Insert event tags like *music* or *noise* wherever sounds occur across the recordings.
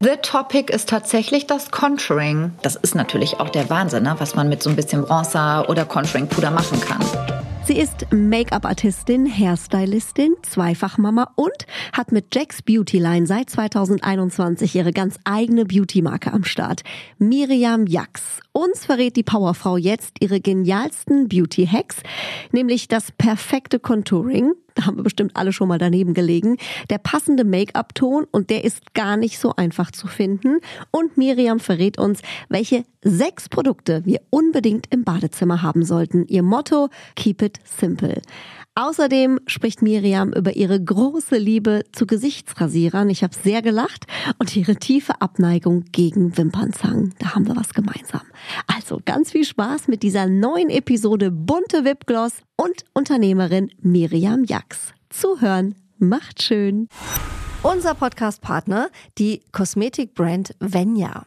The Topic ist tatsächlich das Contouring. Das ist natürlich auch der Wahnsinn, ne? was man mit so ein bisschen Bronzer oder Contouring-Puder machen kann. Sie ist Make-up-Artistin, Hairstylistin, Zweifachmama und hat mit Jack's Beauty Line seit 2021 ihre ganz eigene Beauty-Marke am Start. Miriam Jax. Uns verrät die Powerfrau jetzt ihre genialsten Beauty-Hacks, nämlich das perfekte Contouring, da haben wir bestimmt alle schon mal daneben gelegen, der passende Make-up-Ton und der ist gar nicht so einfach zu finden. Und Miriam verrät uns, welche sechs Produkte wir unbedingt im Badezimmer haben sollten. Ihr Motto, keep it simple. Außerdem spricht Miriam über ihre große Liebe zu Gesichtsrasierern. Ich habe sehr gelacht und ihre tiefe Abneigung gegen Wimpernzangen. Da haben wir was gemeinsam. Also ganz viel Spaß mit dieser neuen Episode Bunte Wipgloss und Unternehmerin Miriam Jax. Zuhören macht schön. Unser Podcast-Partner, die Kosmetikbrand Venya.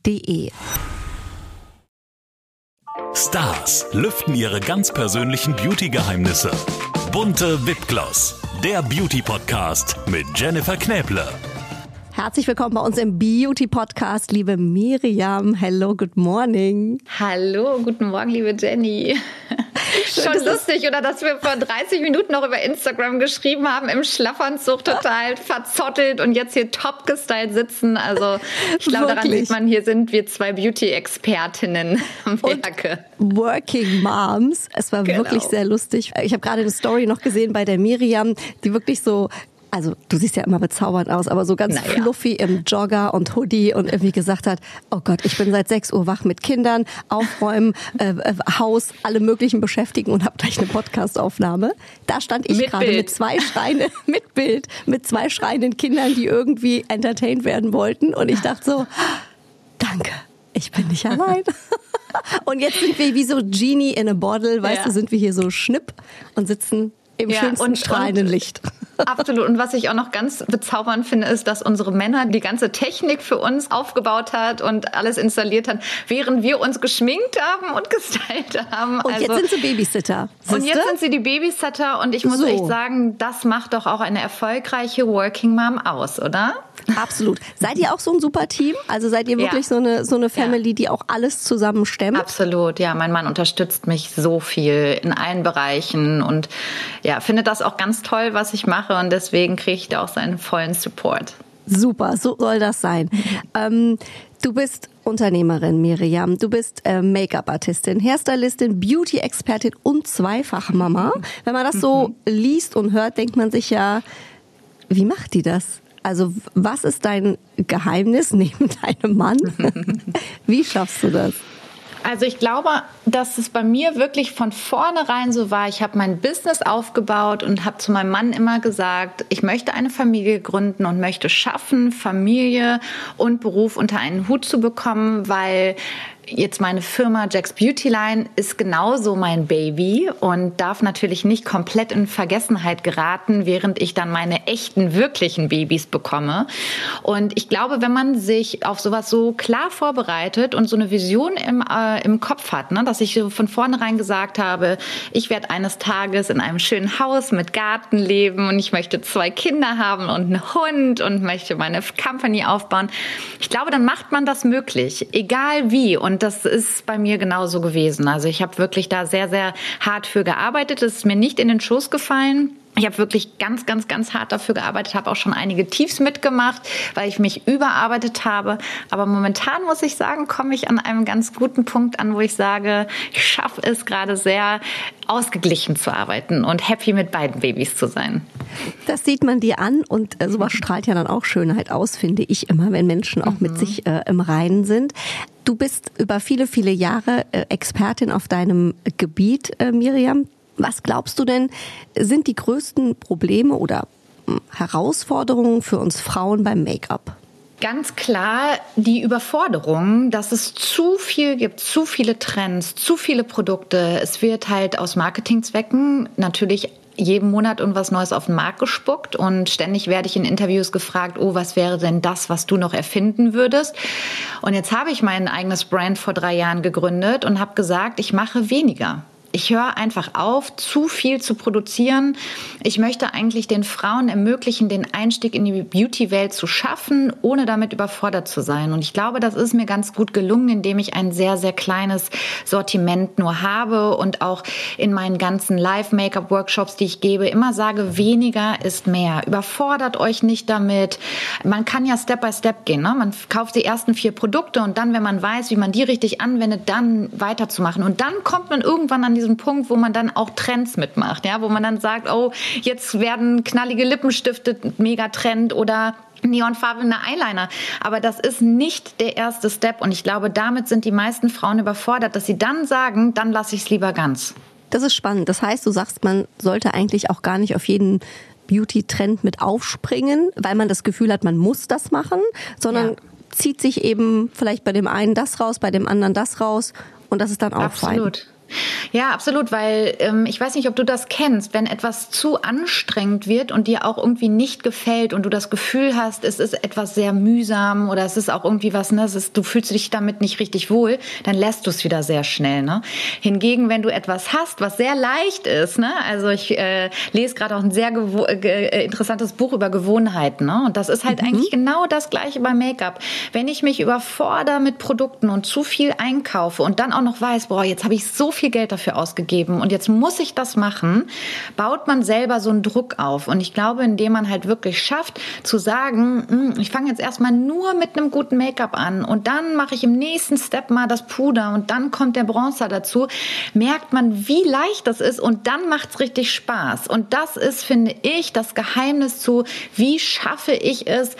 Stars lüften ihre ganz persönlichen Beauty-Geheimnisse. Bunte Wipgloss, der Beauty-Podcast mit Jennifer Knäble. Herzlich willkommen bei uns im Beauty Podcast, liebe Miriam. Hello, good morning. Hallo, guten Morgen, liebe Jenny. *laughs* Schon lustig, oder dass wir vor 30 Minuten noch über Instagram geschrieben haben, im Schlafanzug total verzottelt und jetzt hier top gestylt sitzen. Also ich glaube, daran sieht man, hier sind wir zwei Beauty-Expertinnen am Werke. Working Moms. Es war genau. wirklich sehr lustig. Ich habe gerade eine Story noch gesehen bei der Miriam, die wirklich so also du siehst ja immer bezaubernd aus, aber so ganz naja. fluffy im Jogger und Hoodie und irgendwie gesagt hat, oh Gott, ich bin seit 6 Uhr wach mit Kindern, aufräumen, *laughs* äh, äh, Haus, alle möglichen beschäftigen und habe gleich eine Podcastaufnahme. Da stand ich gerade mit zwei Schreine, *laughs* mit Bild, mit zwei schreienden Kindern, die irgendwie entertained werden wollten und ich dachte so, danke, ich bin nicht allein. *laughs* Und jetzt sind wir wie so Genie in a Bottle, weißt ja. du, sind wir hier so schnipp und sitzen im ja, schönsten und, strahlenden Licht. Absolut. Und was ich auch noch ganz bezaubernd finde, ist, dass unsere Männer die ganze Technik für uns aufgebaut hat und alles installiert hat, während wir uns geschminkt haben und gestylt haben. Und also, jetzt sind sie Babysitter. Siehste? Und jetzt sind sie die Babysitter. Und ich muss so. echt sagen, das macht doch auch eine erfolgreiche Working Mom aus, oder? Absolut. Seid ihr auch so ein super Team? Also seid ihr wirklich ja. so eine so eine Family, ja. die auch alles zusammen stemmt? Absolut. Ja, mein Mann unterstützt mich so viel in allen Bereichen und ja, findet das auch ganz toll, was ich mache und deswegen kriege ich da auch seinen vollen Support. Super, so soll das sein. ähm, du bist Unternehmerin, Miriam. Du bist äh, Make-up-Artistin, Hairstylistin, Beauty-Expertin und Zweifachmama. Wenn man das so mhm. liest und hört, denkt man sich ja, wie macht die das? Also was ist dein Geheimnis *laughs* neben deinem Mann? *laughs* Wie schaffst du das? Also ich glaube, dass es bei mir wirklich von vornherein so war. Ich habe mein Business aufgebaut und habe zu meinem Mann immer gesagt, ich möchte eine Familie gründen und möchte schaffen, Familie und Beruf unter einen Hut zu bekommen, weil jetzt meine Firma Jack's Beauty Line ist genauso mein Baby und darf natürlich nicht komplett in Vergessenheit geraten, während ich dann meine echten, wirklichen Babys bekomme. Und ich glaube, wenn man sich auf sowas so klar vorbereitet und so eine Vision im, äh, im Kopf hat, ne, dass ich von vornherein gesagt habe, ich werde eines Tages in einem schönen Haus mit Garten leben und ich möchte zwei Kinder haben und einen Hund und möchte meine Company aufbauen. Ich glaube, dann macht man das möglich, egal wie. Und das ist bei mir genauso gewesen. Also ich habe wirklich da sehr, sehr hart für gearbeitet. Es ist mir nicht in den Schoß gefallen. Ich habe wirklich ganz, ganz, ganz hart dafür gearbeitet, habe auch schon einige Tiefs mitgemacht, weil ich mich überarbeitet habe. Aber momentan muss ich sagen, komme ich an einem ganz guten Punkt an, wo ich sage, ich schaffe es gerade sehr ausgeglichen zu arbeiten und happy mit beiden Babys zu sein. Das sieht man dir an und äh, sowas strahlt ja dann auch Schönheit aus, finde ich immer, wenn Menschen auch mhm. mit sich äh, im Reinen sind. Du bist über viele, viele Jahre äh, Expertin auf deinem Gebiet, äh, Miriam. Was glaubst du denn, sind die größten Probleme oder hm, Herausforderungen für uns Frauen beim Make-up? Ganz klar die Überforderung, dass es zu viel gibt, zu viele Trends, zu viele Produkte. Es wird halt aus Marketingzwecken natürlich jeden Monat irgendwas Neues auf den Markt gespuckt und ständig werde ich in Interviews gefragt, oh, was wäre denn das, was du noch erfinden würdest? Und jetzt habe ich mein eigenes Brand vor drei Jahren gegründet und habe gesagt, ich mache weniger ich höre einfach auf, zu viel zu produzieren. Ich möchte eigentlich den Frauen ermöglichen, den Einstieg in die Beauty-Welt zu schaffen, ohne damit überfordert zu sein. Und ich glaube, das ist mir ganz gut gelungen, indem ich ein sehr, sehr kleines Sortiment nur habe und auch in meinen ganzen Live-Make-up-Workshops, die ich gebe, immer sage, weniger ist mehr. Überfordert euch nicht damit. Man kann ja Step by Step gehen. Ne? Man kauft die ersten vier Produkte und dann, wenn man weiß, wie man die richtig anwendet, dann weiterzumachen. Und dann kommt man irgendwann an die diesen Punkt, wo man dann auch Trends mitmacht, ja, wo man dann sagt, oh, jetzt werden knallige Lippenstifte mega Trend oder neonfarbene Eyeliner. Aber das ist nicht der erste Step. Und ich glaube, damit sind die meisten Frauen überfordert, dass sie dann sagen, dann lasse ich es lieber ganz. Das ist spannend. Das heißt, du sagst, man sollte eigentlich auch gar nicht auf jeden Beauty-Trend mit aufspringen, weil man das Gefühl hat, man muss das machen, sondern ja. zieht sich eben vielleicht bei dem einen das raus, bei dem anderen das raus und das ist dann auch Absolut. fein. Ja, absolut, weil ähm, ich weiß nicht, ob du das kennst, wenn etwas zu anstrengend wird und dir auch irgendwie nicht gefällt und du das Gefühl hast, es ist etwas sehr mühsam oder es ist auch irgendwie was, ne, ist, du fühlst dich damit nicht richtig wohl, dann lässt du es wieder sehr schnell. Ne? Hingegen, wenn du etwas hast, was sehr leicht ist, ne, also ich äh, lese gerade auch ein sehr äh, interessantes Buch über Gewohnheiten, ne, und das ist halt mhm. eigentlich genau das Gleiche beim Make-up. Wenn ich mich überfordere mit Produkten und zu viel einkaufe und dann auch noch weiß, boah, jetzt habe ich so viel viel Geld dafür ausgegeben und jetzt muss ich das machen, baut man selber so einen Druck auf. Und ich glaube, indem man halt wirklich schafft zu sagen, hm, ich fange jetzt erstmal nur mit einem guten Make-up an und dann mache ich im nächsten Step mal das Puder und dann kommt der Bronzer dazu, merkt man, wie leicht das ist und dann macht es richtig Spaß. Und das ist, finde ich, das Geheimnis zu, wie schaffe ich es,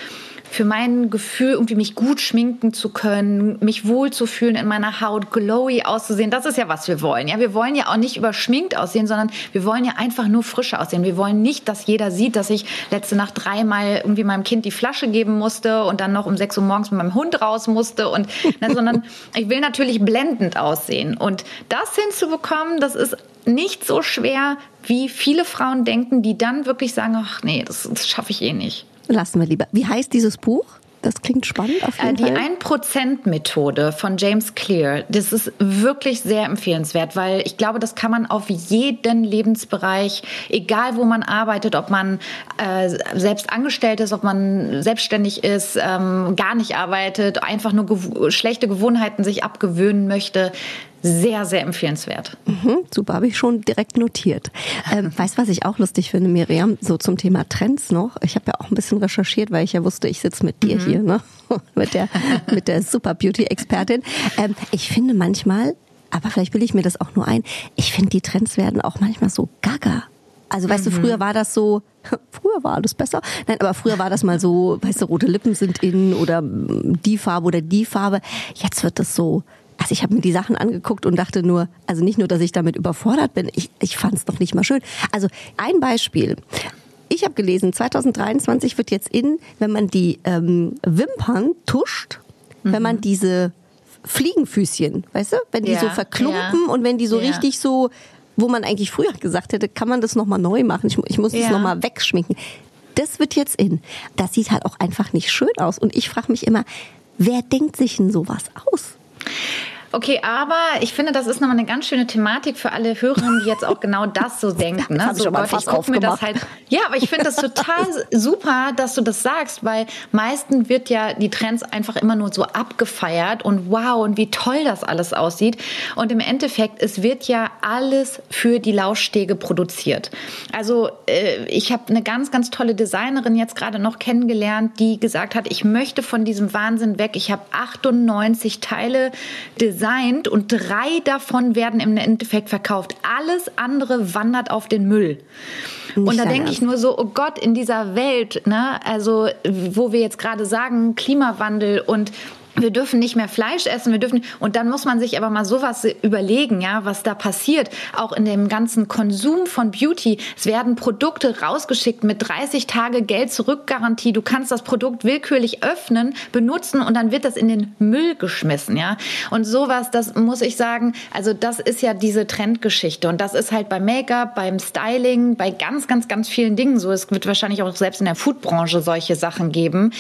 für mein Gefühl, irgendwie mich gut schminken zu können, mich wohlzufühlen in meiner Haut, glowy auszusehen. Das ist ja, was wir wollen. Ja, wir wollen ja auch nicht überschminkt aussehen, sondern wir wollen ja einfach nur frischer aussehen. Wir wollen nicht, dass jeder sieht, dass ich letzte Nacht dreimal irgendwie meinem Kind die Flasche geben musste und dann noch um sechs Uhr morgens mit meinem Hund raus musste und, ne, sondern *laughs* ich will natürlich blendend aussehen. Und das hinzubekommen, das ist nicht so schwer, wie viele Frauen denken, die dann wirklich sagen, ach nee, das, das schaffe ich eh nicht. Lassen wir lieber. Wie heißt dieses Buch? Das klingt spannend auf jeden äh, Die Fall. 1%-Methode von James Clear, das ist wirklich sehr empfehlenswert, weil ich glaube, das kann man auf jeden Lebensbereich, egal wo man arbeitet, ob man äh, selbst angestellt ist, ob man selbstständig ist, ähm, gar nicht arbeitet, einfach nur gew schlechte Gewohnheiten sich abgewöhnen möchte, sehr, sehr empfehlenswert. Mhm, super, habe ich schon direkt notiert. Ähm, *laughs* weißt was ich auch lustig finde, Miriam, so zum Thema Trends noch. Ich habe ja auch ein bisschen recherchiert, weil ich ja wusste, ich sitze mit dir mhm. hier, ne? *laughs* mit der, mit der Super Beauty-Expertin. Ähm, ich finde manchmal, aber vielleicht will ich mir das auch nur ein, ich finde, die Trends werden auch manchmal so gaga. Also weißt mhm. du, früher war das so, *laughs* früher war alles besser. Nein, aber früher war das mal so, weißt du, rote Lippen sind in oder die Farbe oder die Farbe. Jetzt wird das so also ich habe mir die Sachen angeguckt und dachte nur, also nicht nur, dass ich damit überfordert bin, ich, ich fand es noch nicht mal schön. Also ein Beispiel. Ich habe gelesen, 2023 wird jetzt in, wenn man die ähm, Wimpern tuscht, mhm. wenn man mhm. diese Fliegenfüßchen, weißt du, wenn die ja, so verklumpen ja. und wenn die so ja. richtig so, wo man eigentlich früher gesagt hätte, kann man das nochmal neu machen, ich, ich muss das ja. nochmal wegschminken. Das wird jetzt in. Das sieht halt auch einfach nicht schön aus. Und ich frage mich immer, wer denkt sich denn sowas aus? Okay, aber ich finde, das ist nochmal eine ganz schöne Thematik für alle Hörerinnen, die jetzt auch genau das so *laughs* denken. Ne? so Gott, ich gucke mir das halt. Ja, aber ich finde das total *laughs* super, dass du das sagst, weil meistens wird ja die Trends einfach immer nur so abgefeiert und wow und wie toll das alles aussieht. Und im Endeffekt, es wird ja alles für die Laufstege produziert. Also äh, ich habe eine ganz, ganz tolle Designerin jetzt gerade noch kennengelernt, die gesagt hat, ich möchte von diesem Wahnsinn weg. Ich habe 98 Teile designt designt und drei davon werden im Endeffekt verkauft. Alles andere wandert auf den Müll. Nicht und da denke ich nur so, oh Gott, in dieser Welt, ne, also wo wir jetzt gerade sagen, Klimawandel und wir dürfen nicht mehr Fleisch essen, wir dürfen und dann muss man sich aber mal sowas überlegen, ja, was da passiert, auch in dem ganzen Konsum von Beauty. Es werden Produkte rausgeschickt mit 30 Tage Geld zurück Garantie. Du kannst das Produkt willkürlich öffnen, benutzen und dann wird das in den Müll geschmissen, ja? Und sowas, das muss ich sagen, also das ist ja diese Trendgeschichte und das ist halt beim Make-up, beim Styling, bei ganz ganz ganz vielen Dingen so. Es wird wahrscheinlich auch selbst in der Foodbranche solche Sachen geben.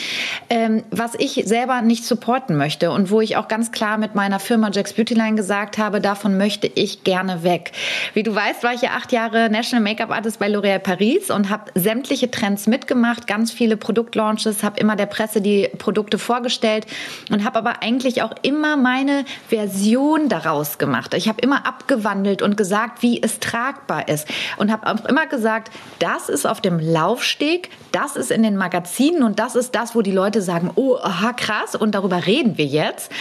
Ähm, was ich selber nicht supporten supporten möchte und wo ich auch ganz klar mit meiner Firma Jack's Beautyline gesagt habe, davon möchte ich gerne weg. Wie du weißt, war ich ja acht Jahre National Make-up Artist bei L'Oréal Paris und habe sämtliche Trends mitgemacht, ganz viele Produktlaunches, habe immer der Presse die Produkte vorgestellt und habe aber eigentlich auch immer meine Version daraus gemacht. Ich habe immer abgewandelt und gesagt, wie es tragbar ist und habe auch immer gesagt, das ist auf dem Laufsteg, das ist in den Magazinen und das ist das, wo die Leute sagen, oh, aha, krass und darüber reden reden wir jetzt?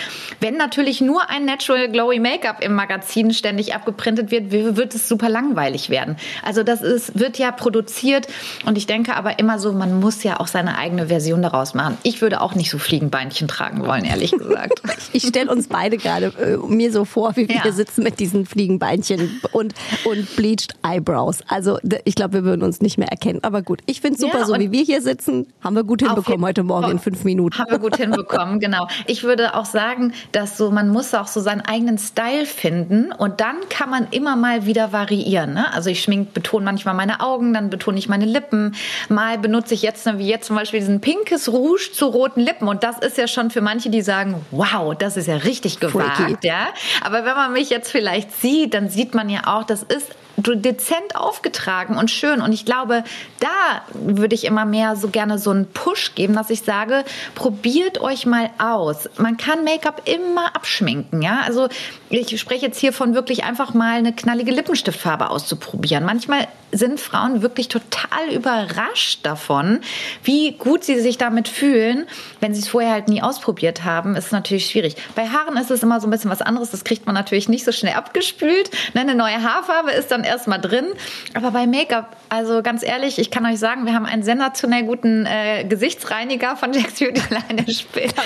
Wenn natürlich nur ein Natural Glowy Make-up im Magazin ständig abgeprintet wird, wird es super langweilig werden. Also das ist, wird ja produziert und ich denke aber immer so, man muss ja auch seine eigene Version daraus machen. Ich würde auch nicht so Fliegenbeinchen tragen wollen, ehrlich gesagt. *laughs* ich stelle uns beide gerade äh, mir so vor, wie wir ja. sitzen mit diesen Fliegenbeinchen und, und bleached Eyebrows. Also ich glaube, wir würden uns nicht mehr erkennen. Aber gut, ich finde es super, ja, so wie wir hier sitzen, haben wir gut hinbekommen heute Morgen in fünf Minuten. Haben wir gut hinbekommen, *laughs* genau ich würde auch sagen, dass so, man muss auch so seinen eigenen Style finden und dann kann man immer mal wieder variieren. Ne? Also ich schmink, betone manchmal meine Augen, dann betone ich meine Lippen. Mal benutze ich jetzt, wie jetzt zum Beispiel diesen pinkes Rouge zu roten Lippen und das ist ja schon für manche, die sagen, wow, das ist ja richtig gewagt, Freaky. ja. Aber wenn man mich jetzt vielleicht sieht, dann sieht man ja auch, das ist dezent aufgetragen und schön. Und ich glaube, da würde ich immer mehr so gerne so einen Push geben, dass ich sage, probiert euch mal aus. Man kann Make-up immer abschminken, ja. Also ich spreche jetzt hier von wirklich einfach mal eine knallige Lippenstiftfarbe auszuprobieren. Manchmal sind Frauen wirklich total überrascht davon, wie gut sie sich damit fühlen, wenn sie es vorher halt nie ausprobiert haben. Ist natürlich schwierig. Bei Haaren ist es immer so ein bisschen was anderes. Das kriegt man natürlich nicht so schnell abgespült. Ne, eine neue Haarfarbe ist dann erstmal drin. Aber bei Make-up, also ganz ehrlich, ich kann euch sagen, wir haben einen sensationell guten äh, Gesichtsreiniger von Jack's Beauty Line.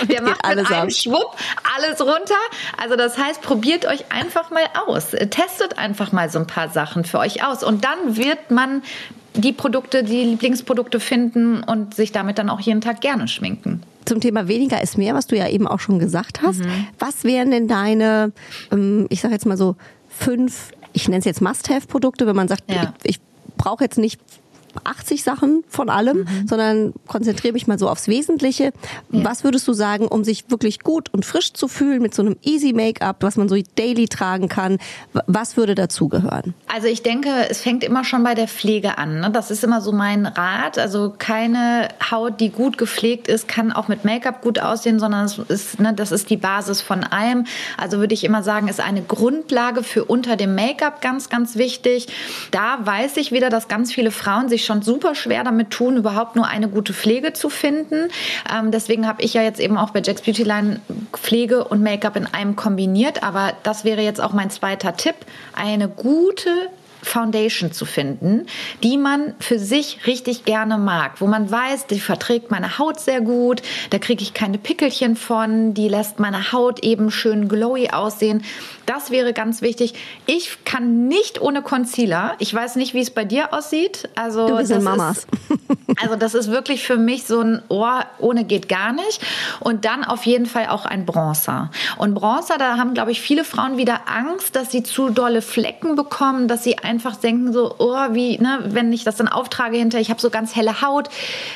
Der macht alles mit einem Schwupp alles runter. Also das heißt, probiert euch einfach mal aus. Testet einfach mal so ein paar Sachen für euch aus. Und dann wird man die Produkte, die Lieblingsprodukte finden und sich damit dann auch jeden Tag gerne schminken zum Thema weniger ist mehr, was du ja eben auch schon gesagt hast. Mhm. Was wären denn deine, ähm, ich sage jetzt mal so, fünf ich nenne es jetzt Must-Have-Produkte, wenn man sagt, ja. ich, ich brauche jetzt nicht 80 Sachen von allem, mhm. sondern konzentriere mich mal so aufs Wesentliche. Ja. Was würdest du sagen, um sich wirklich gut und frisch zu fühlen mit so einem Easy Make-up, was man so daily tragen kann? Was würde dazugehören? Also ich denke, es fängt immer schon bei der Pflege an. Ne? Das ist immer so mein Rat. Also keine Haut, die gut gepflegt ist, kann auch mit Make-up gut aussehen, sondern es ist, ne, das ist die Basis von allem. Also würde ich immer sagen, ist eine Grundlage für unter dem Make-up ganz, ganz wichtig. Da weiß ich wieder, dass ganz viele Frauen sich schon super schwer damit tun, überhaupt nur eine gute Pflege zu finden. Ähm, deswegen habe ich ja jetzt eben auch bei Jack's Beauty Line Pflege und Make-up in einem kombiniert. Aber das wäre jetzt auch mein zweiter Tipp. Eine gute Foundation zu finden, die man für sich richtig gerne mag, wo man weiß, die verträgt meine Haut sehr gut, da kriege ich keine Pickelchen von, die lässt meine Haut eben schön glowy aussehen. Das wäre ganz wichtig. Ich kann nicht ohne Concealer. Ich weiß nicht, wie es bei dir aussieht. Also du bist das Mamas. Ist, *laughs* also das ist wirklich für mich so ein Ohr ohne geht gar nicht. Und dann auf jeden Fall auch ein Bronzer. Und Bronzer, da haben glaube ich viele Frauen wieder Angst, dass sie zu dolle Flecken bekommen, dass sie ein einfach denken so, oh, wie, ne, wenn ich das dann auftrage hinter, ich habe so ganz helle Haut.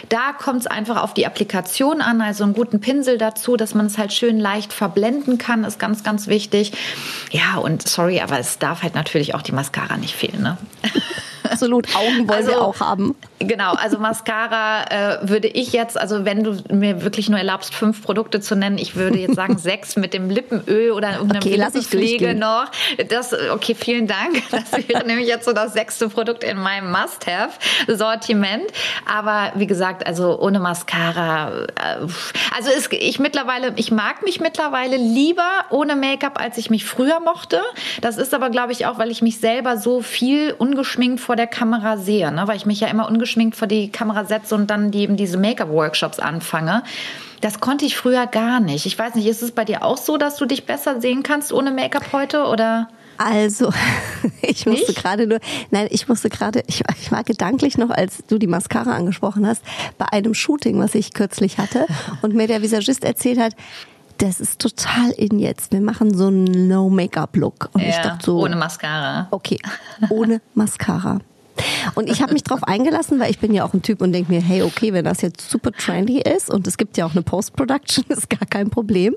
Da kommt es einfach auf die Applikation an, also einen guten Pinsel dazu, dass man es halt schön leicht verblenden kann, ist ganz, ganz wichtig. Ja, und sorry, aber es darf halt natürlich auch die Mascara nicht fehlen, ne? *laughs* Absolut, Augen wollen also, wir auch haben. Genau, also Mascara äh, würde ich jetzt, also wenn du mir wirklich nur erlaubst, fünf Produkte zu nennen, ich würde jetzt sagen *laughs* sechs mit dem Lippenöl oder irgendeiner okay, Lippenpflege noch. Das, okay, vielen Dank. *laughs* Das wäre nämlich jetzt so das sechste Produkt in meinem Must-Have-Sortiment. Aber wie gesagt, also ohne Mascara, äh, also ist, ich mittlerweile, ich mag mich mittlerweile lieber ohne Make-up, als ich mich früher mochte. Das ist aber, glaube ich, auch, weil ich mich selber so viel ungeschminkt vor der Kamera sehe, ne? weil ich mich ja immer ungeschminkt vor die Kamera setze und dann die, eben diese Make-up-Workshops anfange. Das konnte ich früher gar nicht. Ich weiß nicht, ist es bei dir auch so, dass du dich besser sehen kannst ohne Make-up heute oder? Also, *laughs* ich musste gerade nur, nein, ich musste gerade, ich, ich, war gedanklich noch, als du die Mascara angesprochen hast, bei einem Shooting, was ich kürzlich hatte *laughs* und mir der Visagist erzählt hat, das ist total in jetzt. Wir machen so einen No-Make-up-Look. Und ja, ich dachte so. Ohne Mascara. Okay, *laughs* ohne Mascara. Und ich habe mich drauf eingelassen, weil ich bin ja auch ein Typ und denke mir, hey, okay, wenn das jetzt super trendy ist und es gibt ja auch eine Post-Production, *laughs* ist gar kein Problem.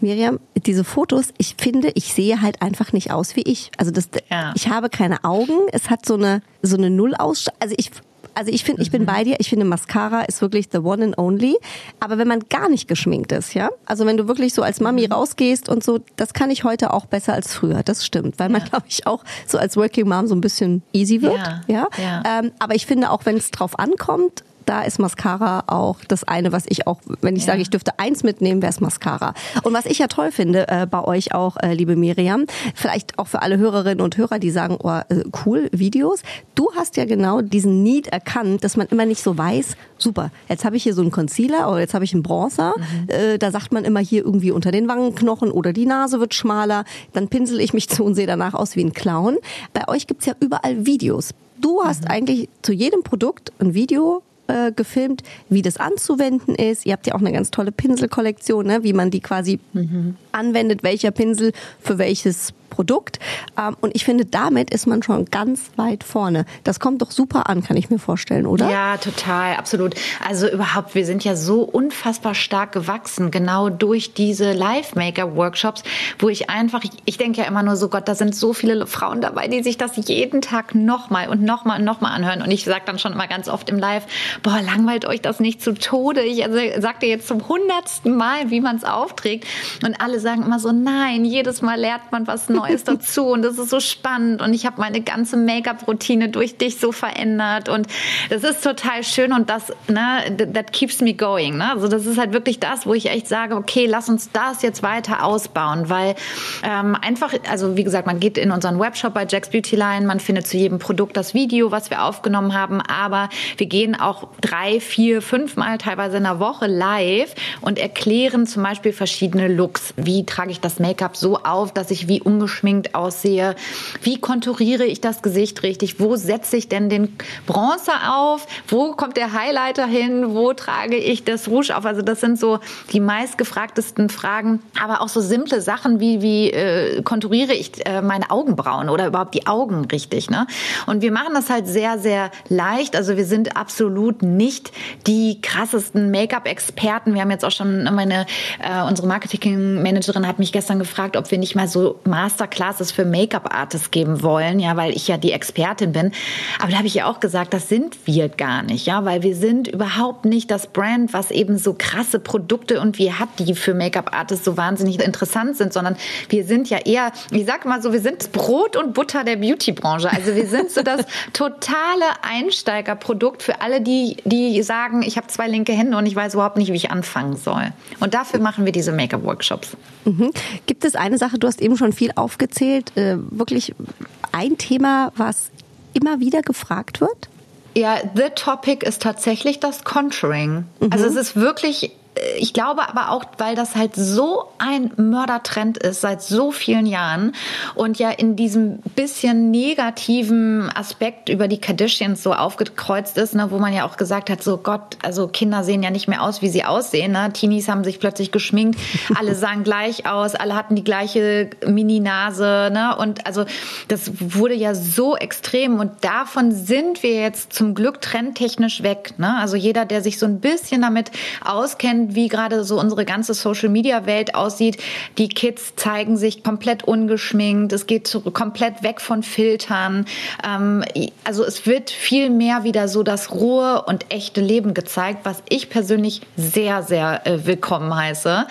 Miriam, diese Fotos, ich finde, ich sehe halt einfach nicht aus wie ich. Also das, ja. ich habe keine Augen. Es hat so eine so eine Nullausstrahlung. Also ich also ich finde, ich bin mhm. bei dir. Ich finde, Mascara ist wirklich the one and only. Aber wenn man gar nicht geschminkt ist, ja, also wenn du wirklich so als Mami mhm. rausgehst und so, das kann ich heute auch besser als früher. Das stimmt, weil man, ja. glaube ich, auch so als Working Mom so ein bisschen easy wird, ja. ja? ja. Ähm, aber ich finde auch, wenn es drauf ankommt, da ist Mascara auch das eine, was ich auch, wenn ich ja. sage, ich dürfte eins mitnehmen, wäre es Mascara. Und was ich ja toll finde äh, bei euch auch, äh, liebe Miriam, vielleicht auch für alle Hörerinnen und Hörer, die sagen, oh, äh, cool, Videos. Du hast ja genau diesen Need erkannt, dass man immer nicht so weiß, super, jetzt habe ich hier so einen Concealer oder jetzt habe ich einen Bronzer. Mhm. Äh, da sagt man immer hier irgendwie unter den Wangenknochen oder die Nase wird schmaler. Dann pinsel ich mich *laughs* zu und sehe danach aus wie ein Clown. Bei euch gibt's ja überall Videos. Du hast mhm. eigentlich zu jedem Produkt ein Video äh, gefilmt, wie das anzuwenden ist. Ihr habt ja auch eine ganz tolle Pinselkollektion, ne? wie man die quasi mhm. anwendet, welcher Pinsel für welches Produkt. Ähm, und ich finde, damit ist man schon ganz weit vorne. Das kommt doch super an, kann ich mir vorstellen, oder? Ja, total, absolut. Also überhaupt, wir sind ja so unfassbar stark gewachsen, genau durch diese Live-Maker-Workshops, wo ich einfach, ich denke ja immer nur so, Gott, da sind so viele Frauen dabei, die sich das jeden Tag nochmal und nochmal und nochmal anhören. Und ich sage dann schon immer ganz oft im Live, boah, langweilt euch das nicht zu Tode. Ich also, sagte jetzt zum hundertsten Mal, wie man es aufträgt. Und alle sagen immer so, nein, jedes Mal lernt man was Neues. Dazu und das ist so spannend und ich habe meine ganze Make-up-Routine durch dich so verändert und das ist total schön und das, ne, that keeps me going. Ne? Also das ist halt wirklich das, wo ich echt sage, okay, lass uns das jetzt weiter ausbauen, weil ähm, einfach, also wie gesagt, man geht in unseren Webshop bei Jack's Beauty Line, man findet zu jedem Produkt das Video, was wir aufgenommen haben, aber wir gehen auch drei, vier, fünf Mal teilweise in der Woche live und erklären zum Beispiel verschiedene Looks. Wie trage ich das Make-up so auf, dass ich wie ungeschminkt ungeschminkt aussehe. Wie konturiere ich das Gesicht richtig? Wo setze ich denn den Bronzer auf? Wo kommt der Highlighter hin? Wo trage ich das Rouge auf? Also das sind so die meistgefragtesten Fragen. Aber auch so simple Sachen wie, wie äh, konturiere ich äh, meine Augenbrauen oder überhaupt die Augen richtig? Ne? Und wir machen das halt sehr, sehr leicht. Also wir sind absolut nicht die krassesten Make-up-Experten. Wir haben jetzt auch schon meine, äh, unsere Marketing-Managerin hat mich gestern gefragt, ob wir nicht mal so Master Masterclasses für Make-up-Artists geben wollen, ja, weil ich ja die Expertin bin. Aber da habe ich ja auch gesagt, das sind wir gar nicht, ja, weil wir sind überhaupt nicht das Brand, was eben so krasse Produkte und wie hat die für Make-up-Artists so wahnsinnig interessant sind, sondern wir sind ja eher, ich sag mal so, wir sind Brot und Butter der Beauty-Branche. Also wir sind so das *laughs* totale Einsteigerprodukt für alle, die, die sagen, ich habe zwei linke Hände und ich weiß überhaupt nicht, wie ich anfangen soll. Und dafür machen wir diese Make-up-Workshops. Mhm. Gibt es eine Sache, du hast eben schon viel auf aufgezählt, äh, wirklich ein Thema, was immer wieder gefragt wird? Ja, the topic ist tatsächlich das Contouring. Mhm. Also es ist wirklich ich glaube aber auch, weil das halt so ein Mördertrend ist seit so vielen Jahren und ja in diesem bisschen negativen Aspekt über die Kardashians so aufgekreuzt ist, ne, wo man ja auch gesagt hat, so Gott, also Kinder sehen ja nicht mehr aus, wie sie aussehen. Ne? Teenies haben sich plötzlich geschminkt, *laughs* alle sahen gleich aus, alle hatten die gleiche Mini-Nase. Ne? Und also das wurde ja so extrem und davon sind wir jetzt zum Glück trendtechnisch weg. Ne? Also jeder, der sich so ein bisschen damit auskennt, wie gerade so unsere ganze Social-Media-Welt aussieht, die Kids zeigen sich komplett ungeschminkt, es geht komplett weg von Filtern. Ähm, also es wird viel mehr wieder so das rohe und echte Leben gezeigt, was ich persönlich sehr, sehr äh, willkommen heiße.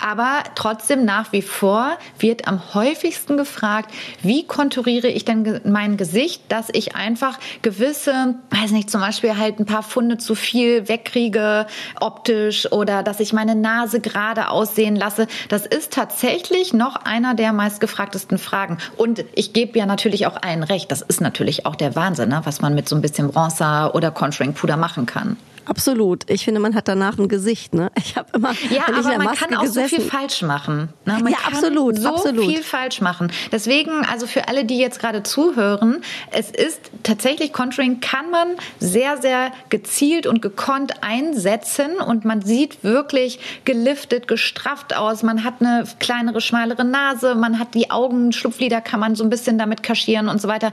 Aber trotzdem nach wie vor wird am häufigsten gefragt, wie konturiere ich denn mein Gesicht, dass ich einfach gewisse, weiß nicht, zum Beispiel halt ein paar Funde zu viel wegkriege optisch oder dass ich meine Nase gerade aussehen lasse. Das ist tatsächlich noch einer der meistgefragtesten Fragen. Und ich gebe ja natürlich auch allen recht. Das ist natürlich auch der Wahnsinn, ne? was man mit so ein bisschen Bronzer oder Contouring Puder machen kann. Absolut. Ich finde, man hat danach ein Gesicht. Ne? Ich habe immer. Ja, aber man kann auch gesessen. so viel falsch machen. Ne? Man ja, kann absolut. So absolut. viel falsch machen. Deswegen, also für alle, die jetzt gerade zuhören, es ist tatsächlich Contouring kann man sehr, sehr gezielt und gekonnt einsetzen und man sieht wirklich geliftet, gestrafft aus. Man hat eine kleinere, schmalere Nase, man hat die Augen, Schlupflider kann man so ein bisschen damit kaschieren und so weiter.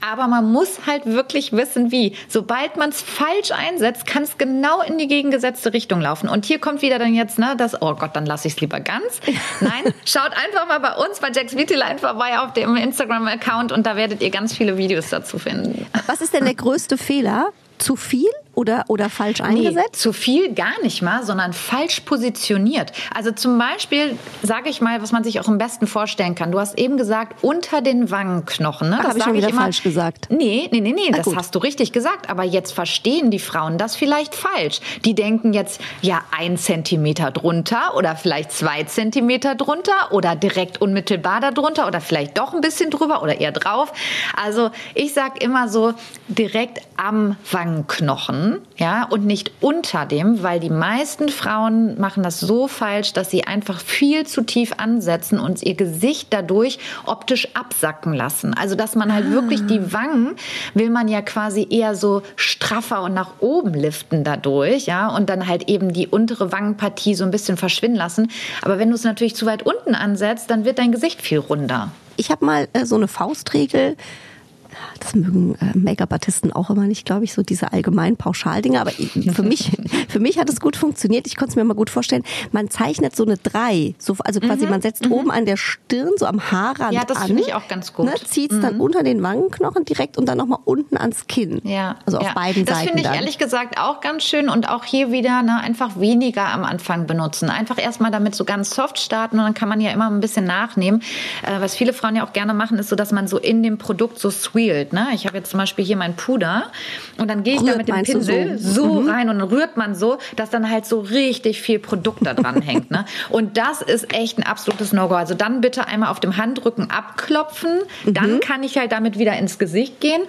Aber man muss halt wirklich wissen, wie. Sobald man es falsch einsetzt, kann es genau in die gegengesetzte Richtung laufen. Und hier kommt wieder dann jetzt, ne, das, oh Gott, dann lasse ich es lieber ganz. Nein, schaut einfach mal bei uns bei Jax Line vorbei auf dem Instagram-Account und da werdet ihr ganz viele Videos dazu finden. Was ist denn der größte Fehler? Zu viel? Oder, oder falsch eingesetzt? Nee, zu viel gar nicht mal, sondern falsch positioniert. Also zum Beispiel, sage ich mal, was man sich auch am besten vorstellen kann. Du hast eben gesagt, unter den Wangenknochen. Ne? Das habe ich schon wieder immer, falsch gesagt. Nee, nee, nee, nee, das gut. hast du richtig gesagt. Aber jetzt verstehen die Frauen das vielleicht falsch. Die denken jetzt, ja, ein Zentimeter drunter oder vielleicht zwei Zentimeter drunter oder direkt unmittelbar darunter oder vielleicht doch ein bisschen drüber oder eher drauf. Also ich sage immer so, direkt am Wangenknochen ja, und nicht unter dem, weil die meisten Frauen machen das so falsch, dass sie einfach viel zu tief ansetzen und ihr Gesicht dadurch optisch absacken lassen. Also, dass man halt ah. wirklich die Wangen will man ja quasi eher so straffer und nach oben liften dadurch, ja, und dann halt eben die untere Wangenpartie so ein bisschen verschwinden lassen. Aber wenn du es natürlich zu weit unten ansetzt, dann wird dein Gesicht viel runder. Ich habe mal äh, so eine Faustregel das mögen äh, Make-up-Artisten auch immer nicht, glaube ich, so diese allgemeinen Pauschaldinger. Aber für mich, *laughs* für mich hat es gut funktioniert. Ich konnte es mir mal gut vorstellen. Man zeichnet so eine drei, so, also quasi mhm. man setzt mhm. oben an der Stirn, so am Haarrand Ja, das finde ich auch ganz gut. Ne, Zieht es mhm. dann unter den Wangenknochen direkt und dann nochmal unten ans Kinn. Ja. Also auf ja. beiden das Seiten. Das finde ich dann. ehrlich gesagt auch ganz schön und auch hier wieder ne, einfach weniger am Anfang benutzen. Einfach erstmal damit so ganz soft starten und dann kann man ja immer ein bisschen nachnehmen. Äh, was viele Frauen ja auch gerne machen, ist so, dass man so in dem Produkt so swirlt. Ne? Ich habe jetzt zum Beispiel hier mein Puder und dann gehe ich rührt da mit dem Pinsel so, so mhm. rein und dann rührt man so, dass dann halt so richtig viel Produkt da dran *laughs* hängt. Ne? Und das ist echt ein absolutes No-Go. Also dann bitte einmal auf dem Handrücken abklopfen, mhm. dann kann ich halt damit wieder ins Gesicht gehen,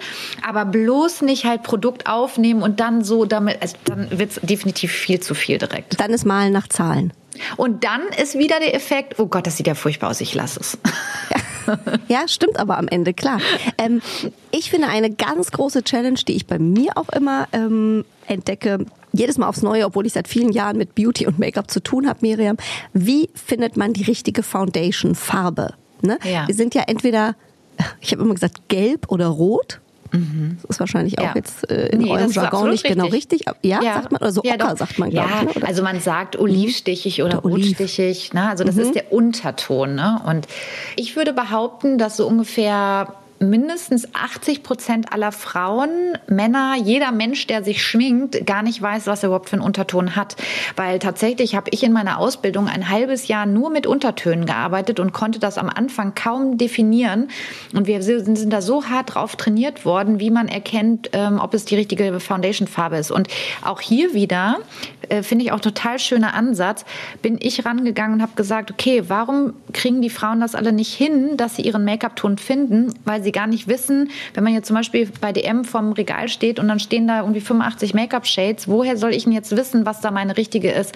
aber bloß nicht halt Produkt aufnehmen und dann so damit, also dann wird es definitiv viel zu viel direkt. Dann ist Malen nach Zahlen. Und dann ist wieder der Effekt, oh Gott, das sieht ja furchtbar aus, ich lasse es. Ja. *laughs* *laughs* stimmt aber am Ende, klar. Ähm, ich finde eine ganz große Challenge, die ich bei mir auch immer ähm, entdecke, jedes Mal aufs Neue, obwohl ich seit vielen Jahren mit Beauty und Make-up zu tun habe, Miriam. Wie findet man die richtige Foundation-Farbe? Ne? Ja. Wir sind ja entweder, ich habe immer gesagt, gelb oder rot. Mhm. Das ist wahrscheinlich auch ja. jetzt äh, in nee, eurem Jargon nicht genau richtig. genau richtig. Ja, ja, sagt man, oder so ja, ocker sagt man, glaube ich. Ne? Also man sagt olivstichig oder, oder rotstichig. Ne? Also das mhm. ist der Unterton. Ne? Und ich würde behaupten, dass so ungefähr mindestens 80 Prozent aller Frauen, Männer, jeder Mensch, der sich schminkt, gar nicht weiß, was er überhaupt für einen Unterton hat. Weil tatsächlich habe ich in meiner Ausbildung ein halbes Jahr nur mit Untertönen gearbeitet und konnte das am Anfang kaum definieren. Und wir sind da so hart drauf trainiert worden, wie man erkennt, ähm, ob es die richtige Foundation-Farbe ist. Und auch hier wieder äh, finde ich auch total schöner Ansatz, bin ich rangegangen und habe gesagt, okay, warum kriegen die Frauen das alle nicht hin, dass sie ihren Make-up-Ton finden? Weil sie gar nicht wissen, wenn man jetzt zum Beispiel bei DM vom Regal steht und dann stehen da irgendwie 85 Make-up-Shades, woher soll ich denn jetzt wissen, was da meine richtige ist?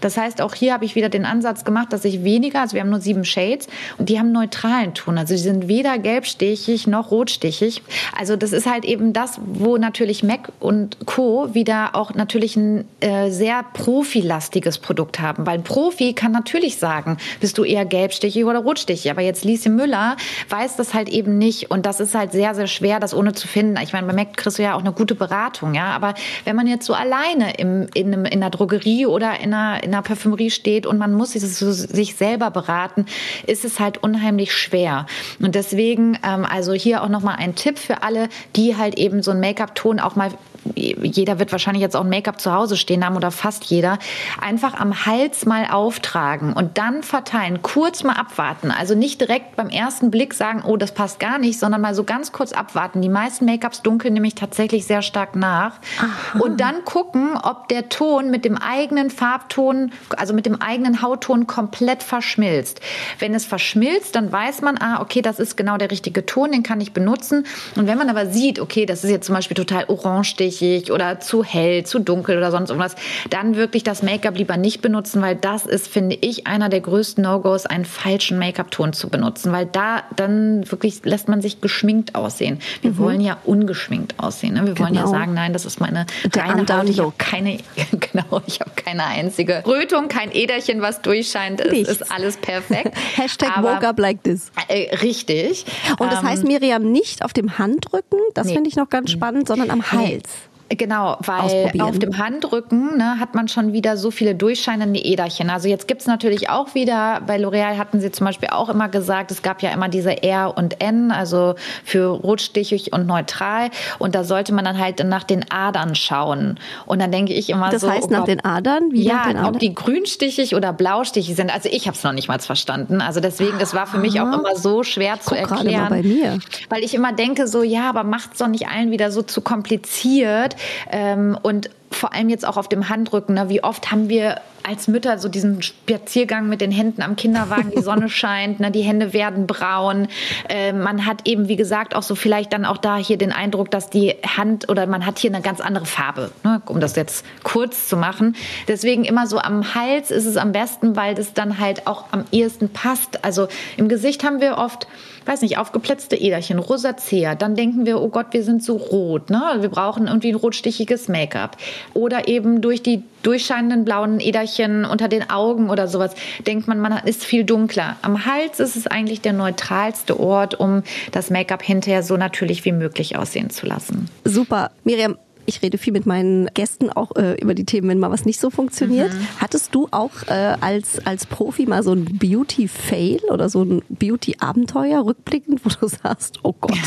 Das heißt, auch hier habe ich wieder den Ansatz gemacht, dass ich weniger, also wir haben nur sieben Shades und die haben neutralen Ton. Also die sind weder gelbstichig noch rotstichig. Also das ist halt eben das, wo natürlich MAC und Co. wieder auch natürlich ein äh, sehr profilastiges Produkt haben. Weil ein Profi kann natürlich sagen, bist du eher gelbstichig oder rotstichig. Aber jetzt Lise Müller weiß das halt eben nicht. Und das ist halt sehr, sehr schwer, das ohne zu finden. Ich meine, bei MAC kriegst du ja auch eine gute Beratung. ja. Aber wenn man jetzt so alleine im, in, einem, in einer Drogerie oder in einer, in einer Parfümerie steht und man muss sich selber beraten, ist es halt unheimlich schwer. Und deswegen, ähm, also hier auch nochmal ein Tipp für alle, die halt eben so einen Make-up-Ton auch mal jeder wird wahrscheinlich jetzt auch ein Make-up zu Hause stehen haben oder fast jeder, einfach am Hals mal auftragen und dann verteilen, kurz mal abwarten. Also nicht direkt beim ersten Blick sagen, oh, das passt gar nicht, sondern mal so ganz kurz abwarten. Die meisten Make-ups dunkeln nämlich tatsächlich sehr stark nach. Aha. Und dann gucken, ob der Ton mit dem eigenen Farbton, also mit dem eigenen Hautton komplett verschmilzt. Wenn es verschmilzt, dann weiß man, ah, okay, das ist genau der richtige Ton, den kann ich benutzen. Und wenn man aber sieht, okay, das ist jetzt zum Beispiel total orangestich, durchsichtig oder zu hell, zu dunkel oder sonst irgendwas, dann wirklich das Make-up lieber nicht benutzen, weil das ist, finde ich, einer der größten No-Gos, einen falschen Make-up-Ton zu benutzen, weil da dann wirklich lässt man sich geschminkt aussehen. Wir mhm. wollen ja ungeschminkt aussehen. Ne? Wir genau. wollen ja genau. sagen, nein, das ist meine der reine Haut. Ich habe keine, *laughs* genau, ich habe keine einzige Rötung, kein Äderchen, was durchscheint. Es ist alles perfekt. *laughs* Hashtag Aber, woke up like this. Äh, richtig. Und das ähm, heißt, Miriam, nicht auf dem Handrücken, das nee. finde ich noch ganz spannend, sondern am Hals. Genau, weil auf dem Handrücken ne, hat man schon wieder so viele durchscheinende Äderchen. Also jetzt gibt es natürlich auch wieder, bei L'Oreal hatten sie zum Beispiel auch immer gesagt, es gab ja immer diese R und N, also für rotstichig und neutral. Und da sollte man dann halt nach den Adern schauen. Und dann denke ich immer das so. Das heißt oh nach den Adern? Wie ja, den Adern? ob die grünstichig oder blaustichig sind. Also ich habe es noch nicht mal verstanden. Also deswegen, das war für mich auch immer so schwer zu erklären. Mal bei mir. Weil ich immer denke so, ja, aber macht es doch nicht allen wieder so zu kompliziert. Ähm, und vor allem jetzt auch auf dem Handrücken. Ne? Wie oft haben wir als Mütter so diesen Spaziergang mit den Händen am Kinderwagen, die Sonne *laughs* scheint, ne? die Hände werden braun. Äh, man hat eben, wie gesagt, auch so vielleicht dann auch da hier den Eindruck, dass die Hand oder man hat hier eine ganz andere Farbe, ne? um das jetzt kurz zu machen. Deswegen immer so am Hals ist es am besten, weil das dann halt auch am ehesten passt. Also im Gesicht haben wir oft weiß nicht, aufgeplätzte Äderchen, Rosacea, dann denken wir, oh Gott, wir sind so rot, ne? Wir brauchen irgendwie ein rotstichiges Make-up. Oder eben durch die durchscheinenden blauen Äderchen unter den Augen oder sowas denkt man, man ist viel dunkler. Am Hals ist es eigentlich der neutralste Ort, um das Make-up hinterher so natürlich wie möglich aussehen zu lassen. Super. Miriam, ich rede viel mit meinen Gästen auch äh, über die Themen, wenn mal was nicht so funktioniert. Mhm. Hattest du auch äh, als, als Profi mal so ein Beauty-Fail oder so ein Beauty-Abenteuer rückblickend, wo du *laughs* sagst, oh Gott,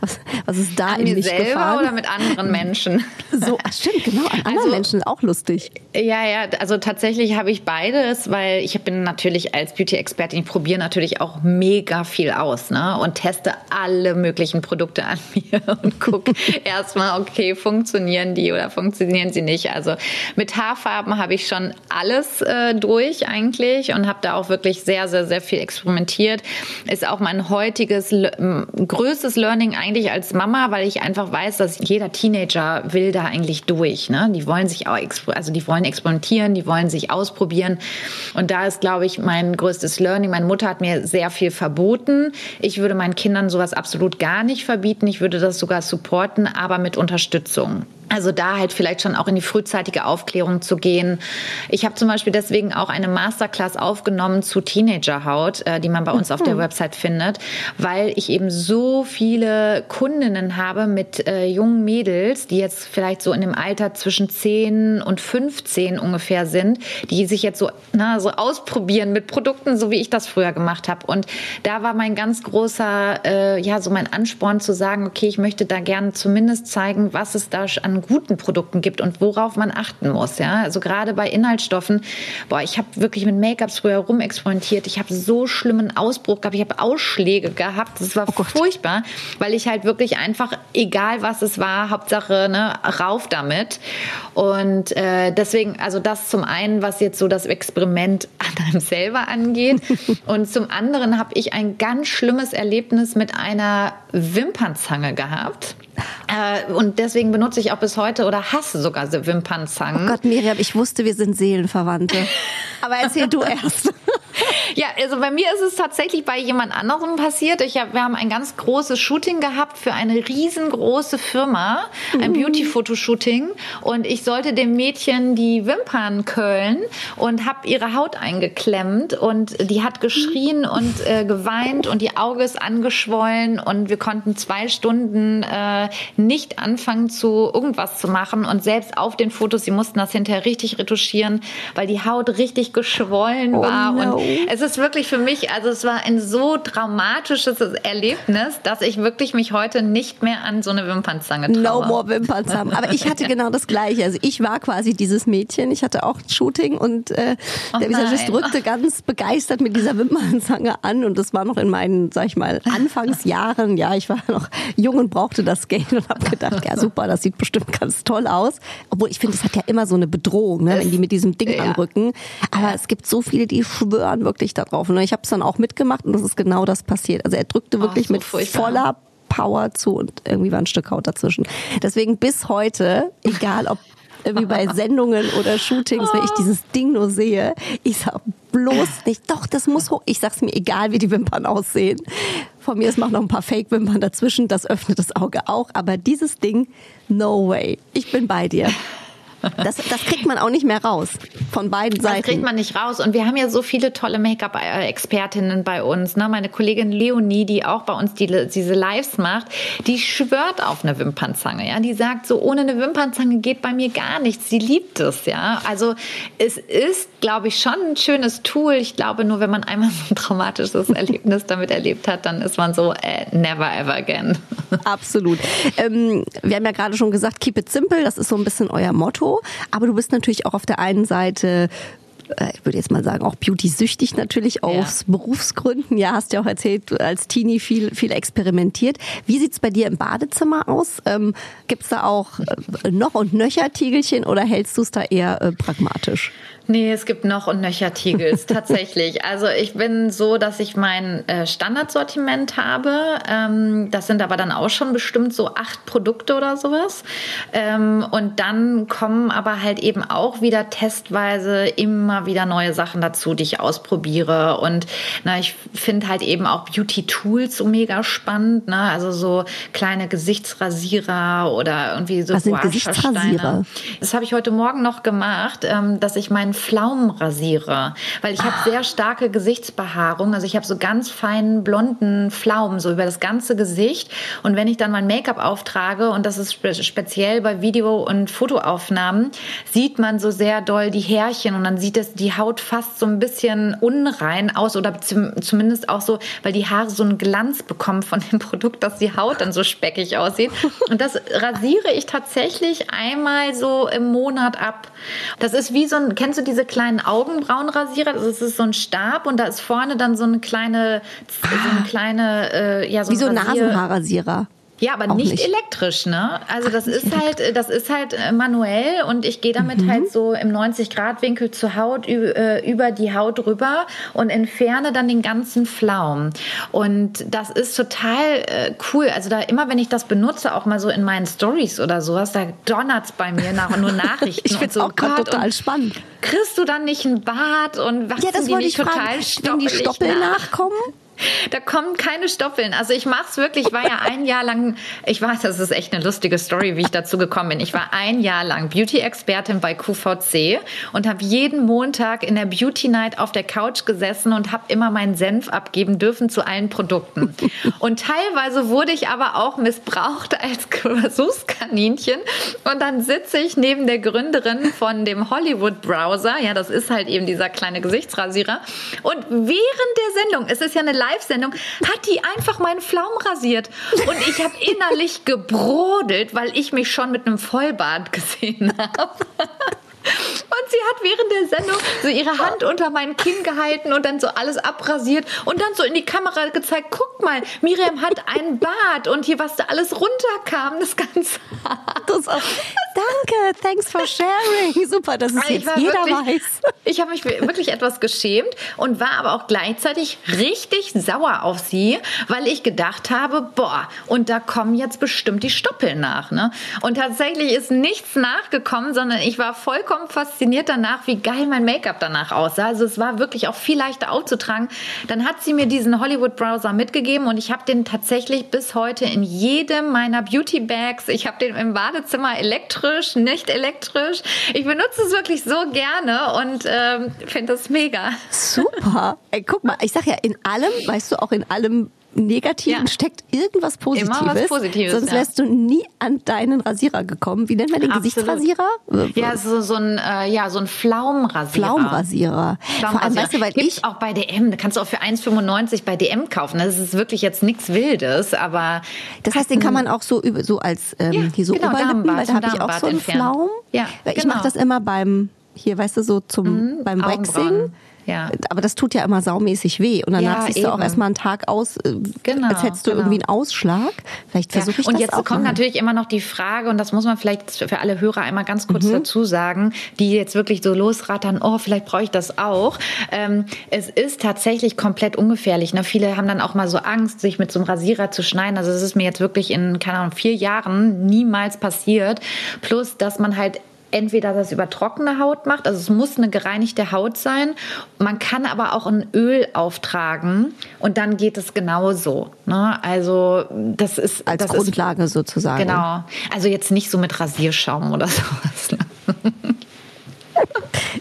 was, was ist da an in mir mich selber gefahren? oder mit anderen Menschen? *laughs* So, ach, stimmt, genau, an anderen also, Menschen auch lustig. Ja, ja, also tatsächlich habe ich beides, weil ich bin natürlich als Beauty-Expertin, ich probiere natürlich auch mega viel aus ne? und teste alle möglichen Produkte an *laughs* mir und gucke erstmal, okay, funktioniert funktionieren die oder funktionieren sie nicht. Also mit Haarfarben habe ich schon alles äh, durch eigentlich und habe da auch wirklich sehr, sehr, sehr viel experimentiert. Ist auch mein heutiges größtes Learning eigentlich als Mama, weil ich einfach weiß, dass jeder Teenager will da eigentlich durch. Ne? Die wollen sich auch, also die wollen experimentieren, die wollen sich ausprobieren. Und da ist, glaube ich, mein größtes Learning. Meine Mutter hat mir sehr viel verboten. Ich würde meinen Kindern sowas absolut gar nicht verbieten. Ich würde das sogar supporten, aber mit Unterstützung. Also da halt vielleicht schon auch in die frühzeitige Aufklärung zu gehen. Ich habe zum Beispiel deswegen auch eine Masterclass aufgenommen zu Teenagerhaut, äh, die man bei uns auf der mhm. Website findet, weil ich eben so viele Kundinnen habe mit äh, jungen Mädels, die jetzt vielleicht so in dem Alter zwischen 10 und 15 ungefähr sind, die sich jetzt so, na, so ausprobieren mit Produkten, so wie ich das früher gemacht habe. Und da war mein ganz großer, äh, ja, so mein Ansporn zu sagen, okay, ich möchte da gerne zumindest zeigen, was es da an an guten Produkten gibt und worauf man achten muss. Ja, also gerade bei Inhaltsstoffen. Boah, ich habe wirklich mit Make-ups früher rumexperimentiert. Ich habe so schlimmen Ausbruch gehabt. Ich habe Ausschläge gehabt. Das war oh furchtbar, weil ich halt wirklich einfach, egal was es war, Hauptsache ne, rauf damit. Und äh, deswegen, also das zum einen, was jetzt so das Experiment *laughs* an einem selber angeht. *laughs* und zum anderen habe ich ein ganz schlimmes Erlebnis mit einer Wimpernzange gehabt. Äh, und deswegen benutze ich auch bis heute oder hasse sogar Wimpernzangen. Oh Gott, Miriam, ich wusste, wir sind Seelenverwandte. *laughs* Aber erzähl du erst. Ja, also bei mir ist es tatsächlich bei jemand anderem passiert. Ich hab, wir haben ein ganz großes Shooting gehabt für eine riesengroße Firma, ein mhm. Beauty-Fotoshooting. Und ich sollte dem Mädchen die Wimpern köhlen und habe ihre Haut eingeklemmt. Und die hat geschrien und äh, geweint und die Auge ist angeschwollen. Und wir konnten zwei Stunden äh, nicht anfangen, zu irgendwas zu machen. Und selbst auf den Fotos, sie mussten das hinterher richtig retuschieren, weil die Haut richtig geschwollen oh war. No. Und es ist wirklich für mich, also es war ein so traumatisches Erlebnis, dass ich wirklich mich heute nicht mehr an so eine Wimpernzange traue. No more Wimpernzange. Aber ich hatte genau das Gleiche. Also ich war quasi dieses Mädchen. Ich hatte auch ein Shooting und äh, oh der Visagist drückte ganz begeistert mit dieser Wimpernzange an und das war noch in meinen, sag ich mal, Anfangsjahren. Ja, ich war noch jung und brauchte das Geld und habe gedacht, ja super, das sieht bestimmt ganz toll aus. Obwohl ich finde, es hat ja immer so eine Bedrohung, ne, wenn die mit diesem Ding ja. anrücken. Aber es gibt so viele, die schwören wirklich darauf. Und ich habe es dann auch mitgemacht und das ist genau das passiert. Also er drückte wirklich oh, so mit furchtbar. voller Power zu und irgendwie war ein Stück Haut dazwischen. Deswegen bis heute, egal ob irgendwie bei *laughs* Sendungen oder Shootings, wenn ich dieses Ding nur sehe, ich sag bloß nicht, doch, das muss hoch. Ich sag's mir, egal wie die Wimpern aussehen. Von mir ist noch ein paar Fake-Wimpern dazwischen, das öffnet das Auge auch. Aber dieses Ding, no way. Ich bin bei dir. Das, das kriegt man auch nicht mehr raus. Von beiden Seiten. Das kriegt man nicht raus. Und wir haben ja so viele tolle Make-up-Expertinnen bei uns. Ne? Meine Kollegin Leonie, die auch bei uns die, diese Lives macht, die schwört auf eine Wimpernzange. Ja? Die sagt so, ohne eine Wimpernzange geht bei mir gar nichts. Sie liebt es. Ja? Also es ist, glaube ich, schon ein schönes Tool. Ich glaube, nur wenn man einmal so ein traumatisches Erlebnis damit erlebt hat, dann ist man so, äh, never ever again. Absolut. Ähm, wir haben ja gerade schon gesagt, keep it simple. Das ist so ein bisschen euer Motto. Aber du bist natürlich auch auf der einen Seite äh, ich würde jetzt mal sagen, auch beauty-süchtig natürlich aus ja. Berufsgründen. Ja, hast ja auch erzählt, als Teenie viel, viel experimentiert. Wie sieht's bei dir im Badezimmer aus? Ähm, gibt's da auch äh, noch und nöcher Tiegelchen oder hältst du es da eher äh, pragmatisch? Nee, es gibt noch und nöcher Tiegels, *laughs* tatsächlich. Also ich bin so, dass ich mein äh, Standardsortiment habe. Ähm, das sind aber dann auch schon bestimmt so acht Produkte oder sowas. Ähm, und dann kommen aber halt eben auch wieder testweise immer wieder neue Sachen dazu, die ich ausprobiere. Und na, ich finde halt eben auch Beauty-Tools so mega spannend. Ne? Also so kleine Gesichtsrasierer oder irgendwie so Was sind Gesichtsrasierer? Das habe ich heute Morgen noch gemacht, ähm, dass ich meinen Pflaumen rasiere, weil ich ah. habe sehr starke Gesichtsbehaarung. Also ich habe so ganz feinen blonden Pflaumen so über das ganze Gesicht. Und wenn ich dann mein Make-up auftrage und das ist spe speziell bei Video- und Fotoaufnahmen, sieht man so sehr doll die Härchen und dann sieht es die Haut fast so ein bisschen unrein aus oder zum, zumindest auch so, weil die Haare so einen Glanz bekommen von dem Produkt, dass die Haut dann so speckig aussieht. Und das rasiere ich tatsächlich einmal so im Monat ab. Das ist wie so ein, kennst du diese kleinen Augenbrauenrasierer. Das ist so ein Stab und da ist vorne dann so eine kleine, so eine kleine, äh, ja, so Wie so ein Nasenhaarrasierer. Ja, aber nicht, nicht, elektrisch, ne? Also das ist halt, das ist halt äh, manuell und ich gehe damit mhm. halt so im 90 Grad Winkel zur Haut äh, über die Haut rüber und entferne dann den ganzen Flaum. Und das ist total äh, cool. Also da immer, wenn ich das benutze, auch mal so in meinen Stories oder sowas, da donnert's bei mir nach nur Nachrichten. ich finde so, auch gerade total spannend. Kriegst du dann nicht ein Bad und was ja, das die nicht total fragen, wenn die Stoppel nach? nachkommen? *laughs* Da kommen keine Stoppeln. Also ich mache es wirklich. Ich war ja ein Jahr lang, ich weiß, das ist echt eine lustige Story, wie ich dazu gekommen bin. Ich war ein Jahr lang Beauty-Expertin bei QVC und habe jeden Montag in der Beauty Night auf der Couch gesessen und habe immer meinen Senf abgeben dürfen zu allen Produkten. *laughs* Und teilweise wurde ich aber auch missbraucht als Versuchskaninchen. Und dann sitze ich neben der Gründerin von dem Hollywood Browser. Ja, das ist halt eben dieser kleine Gesichtsrasierer. Und während der Sendung, es ist ja eine Live-Sendung, hat die einfach meinen Pflaumen rasiert. Und ich habe innerlich *laughs* gebrodelt, weil ich mich schon mit einem Vollbart gesehen habe. Und sie hat während der Sendung so ihre Hand unter mein Kinn gehalten und dann so alles abrasiert und dann so in die Kamera gezeigt, guck mal, Miriam hat einen Bart und hier, was da alles runterkam, das ganze das auch, Danke, thanks for sharing. Super, dass es jetzt jeder wirklich, weiß. Ich habe mich wirklich etwas geschämt und war aber auch gleichzeitig richtig sauer auf sie, weil ich gedacht habe, boah, und da kommen jetzt bestimmt die Stoppeln nach. Ne? Und tatsächlich ist nichts nachgekommen, sondern ich war vollkommen fasziniert danach, wie geil mein Make-up danach aussah. Also es war wirklich auch viel leichter aufzutragen. Dann hat sie mir diesen Hollywood-Browser mitgegeben und ich habe den tatsächlich bis heute in jedem meiner Beauty-Bags. Ich habe den im Badezimmer elektrisch, nicht elektrisch. Ich benutze es wirklich so gerne und ähm, finde das mega. Super. Ey, guck mal, ich sag ja, in allem, weißt du, auch in allem Negativen ja. steckt irgendwas Positives. Immer was Positives sonst wärst ja. du nie an deinen Rasierer gekommen. Wie nennt man den Absolut. Gesichtsrasierer? Ja, so, so ein äh, ja, so ein Pflaumenrasierer. Pflaumenrasierer. Vor allem, weißt du, weil Gibt's ich auch bei DM, da kannst du auch für 1,95 bei DM kaufen. Das ist wirklich jetzt nichts Wildes, aber das heißt, den kann man auch so über so als ähm, ja, hier so genau, Oberlippen, weil da habe ich auch so einen Pflaum. Ja, ich genau. mache das immer beim hier, weißt du, so zum mhm, beim Waxing. Ja. Aber das tut ja immer saumäßig weh. Und danach ja, siehst eben. du auch erstmal einen Tag aus, äh, genau, als hättest du genau. irgendwie einen Ausschlag. Vielleicht versuche ja. ich und das jetzt auch kommt mal. natürlich immer noch die Frage, und das muss man vielleicht für alle Hörer einmal ganz kurz mhm. dazu sagen, die jetzt wirklich so losrattern, oh, vielleicht brauche ich das auch. Ähm, es ist tatsächlich komplett ungefährlich. Ne? Viele haben dann auch mal so Angst, sich mit so einem Rasierer zu schneiden. Also es ist mir jetzt wirklich in, keine Ahnung, vier Jahren niemals passiert. Plus, dass man halt entweder das über trockene Haut macht, also es muss eine gereinigte Haut sein. Man kann aber auch ein Öl auftragen und dann geht es genauso. Ne? Also das ist als das Grundlage ist, sozusagen. Genau. Also jetzt nicht so mit Rasierschaum oder *laughs* sowas.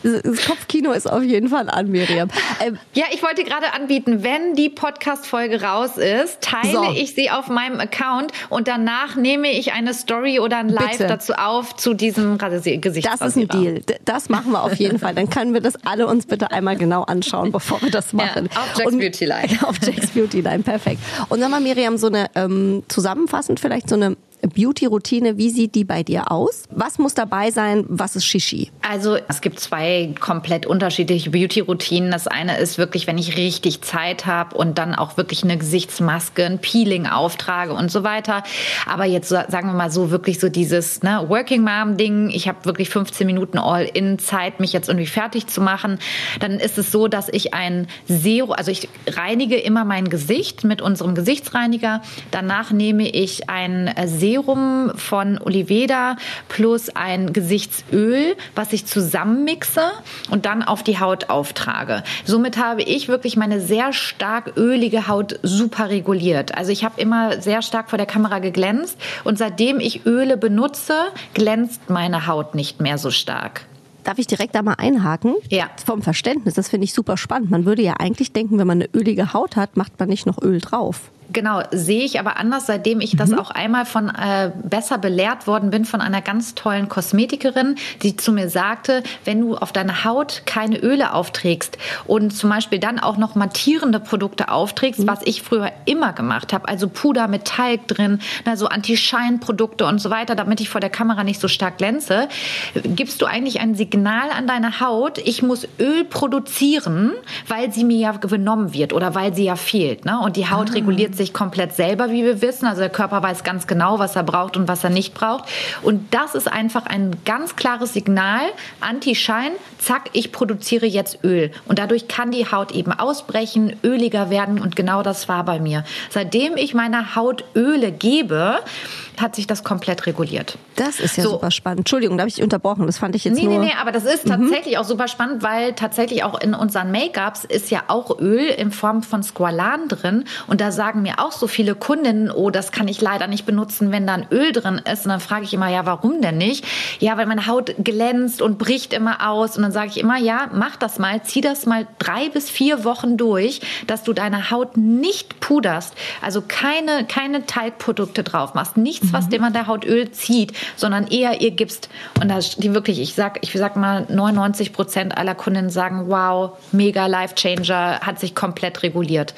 Das Kopfkino ist auf jeden Fall an, Miriam. Ähm, ja, ich wollte gerade anbieten, wenn die Podcast-Folge raus ist, teile so. ich sie auf meinem Account und danach nehme ich eine Story oder ein Live Bitte. dazu auf zu diesem Gesicht. Das ist ein Deal. Das machen wir auf jeden Fall. Dann können wir das alle uns bitte einmal genau anschauen, bevor wir das machen. Ja, auf Jack's und, Beauty Line. *laughs* Auf Jack's Beauty Line, perfekt. Und dann mal, Miriam, so eine ähm, zusammenfassend vielleicht so eine Beauty-Routine, wie sieht die bei dir aus? Was muss dabei sein? Was ist Shishi? Also es gibt zwei komplett unterschiedliche Beauty-Routinen. Das eine ist wirklich, wenn ich richtig Zeit habe und dann auch wirklich eine Gesichtsmaske, ein Peeling auftrage und so weiter. Aber jetzt sagen wir mal so wirklich so dieses ne, Working Mom-Ding. Ich habe wirklich 15 Minuten All-in-Zeit, mich jetzt irgendwie fertig zu machen. Dann ist es so, dass ich ein Zero, also ich reinige immer mein Gesicht mit unserem Gesichtsreiniger. Danach nehme ich ein Zero Serum von Oliveda plus ein Gesichtsöl, was ich zusammenmixe und dann auf die Haut auftrage. Somit habe ich wirklich meine sehr stark ölige Haut super reguliert. Also ich habe immer sehr stark vor der Kamera geglänzt und seitdem ich Öle benutze, glänzt meine Haut nicht mehr so stark. Darf ich direkt da mal einhaken? Ja. Vom Verständnis, das finde ich super spannend. Man würde ja eigentlich denken, wenn man eine ölige Haut hat, macht man nicht noch Öl drauf. Genau, sehe ich aber anders, seitdem ich das mhm. auch einmal von äh, besser belehrt worden bin von einer ganz tollen Kosmetikerin, die zu mir sagte, wenn du auf deine Haut keine Öle aufträgst und zum Beispiel dann auch noch mattierende Produkte aufträgst, mhm. was ich früher immer gemacht habe, also Puder mit Talg drin, also Anti-Shine-Produkte und so weiter, damit ich vor der Kamera nicht so stark glänze, gibst du eigentlich ein Signal an deine Haut, ich muss Öl produzieren, weil sie mir ja genommen wird oder weil sie ja fehlt. Ne? Und die Haut ah. reguliert sich komplett selber, wie wir wissen. Also der Körper weiß ganz genau, was er braucht und was er nicht braucht. Und das ist einfach ein ganz klares Signal, Anti-Schein, zack, ich produziere jetzt Öl. Und dadurch kann die Haut eben ausbrechen, öliger werden und genau das war bei mir. Seitdem ich meiner Haut Öle gebe, hat sich das komplett reguliert. Das ist ja so. super spannend. Entschuldigung, da habe ich unterbrochen. Das fand ich jetzt nee, nur... Nee, nee, aber das ist mhm. tatsächlich mhm. auch super spannend, weil tatsächlich auch in unseren Make-ups ist ja auch Öl in Form von Squalan drin. Und da sagen mir auch so viele Kundinnen, oh, das kann ich leider nicht benutzen, wenn da ein Öl drin ist. Und dann frage ich immer, ja, warum denn nicht? Ja, weil meine Haut glänzt und bricht immer aus. Und dann sage ich immer, ja, mach das mal, zieh das mal drei bis vier Wochen durch, dass du deine Haut nicht puderst. Also keine, keine Teigprodukte drauf machst. Nichts, was mhm. dem an der Haut Öl zieht, sondern eher ihr gibst. Und das, die wirklich, ich sag, ich sag mal, 99 Prozent aller Kundinnen sagen, wow, mega Life Changer, hat sich komplett reguliert.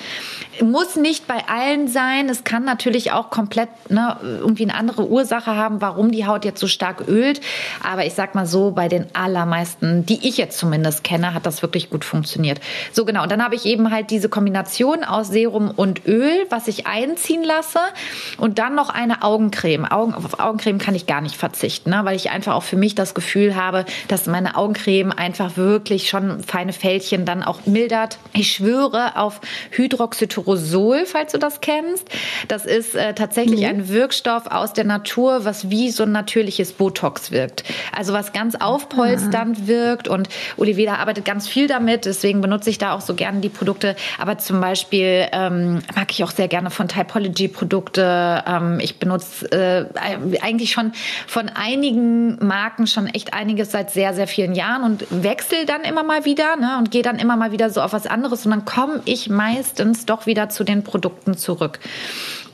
Muss nicht bei allen sein. Es kann natürlich auch komplett ne, irgendwie eine andere Ursache haben, warum die Haut jetzt so stark ölt. Aber ich sag mal so, bei den allermeisten, die ich jetzt zumindest kenne, hat das wirklich gut funktioniert. So genau. Und dann habe ich eben halt diese Kombination aus Serum und Öl, was ich einziehen lasse. Und dann noch eine Augencreme. Augen, auf Augencreme kann ich gar nicht verzichten, ne, weil ich einfach auch für mich das Gefühl habe, dass meine Augencreme einfach wirklich schon feine Fältchen dann auch mildert. Ich schwöre auf Hydroxytyrosol, falls du das kennst. Das ist äh, tatsächlich mhm. ein Wirkstoff aus der Natur, was wie so ein natürliches Botox wirkt. Also was ganz aufpolsternd ah. wirkt und Olivia arbeitet ganz viel damit, deswegen benutze ich da auch so gerne die Produkte. Aber zum Beispiel ähm, mag ich auch sehr gerne von Typology Produkte. Ähm, ich benutze äh, eigentlich schon von einigen Marken schon echt einiges seit sehr, sehr vielen Jahren und wechsle dann immer mal wieder ne, und gehe dann immer mal wieder so auf was anderes und dann komme ich meistens doch wieder zu den Produkten zurück.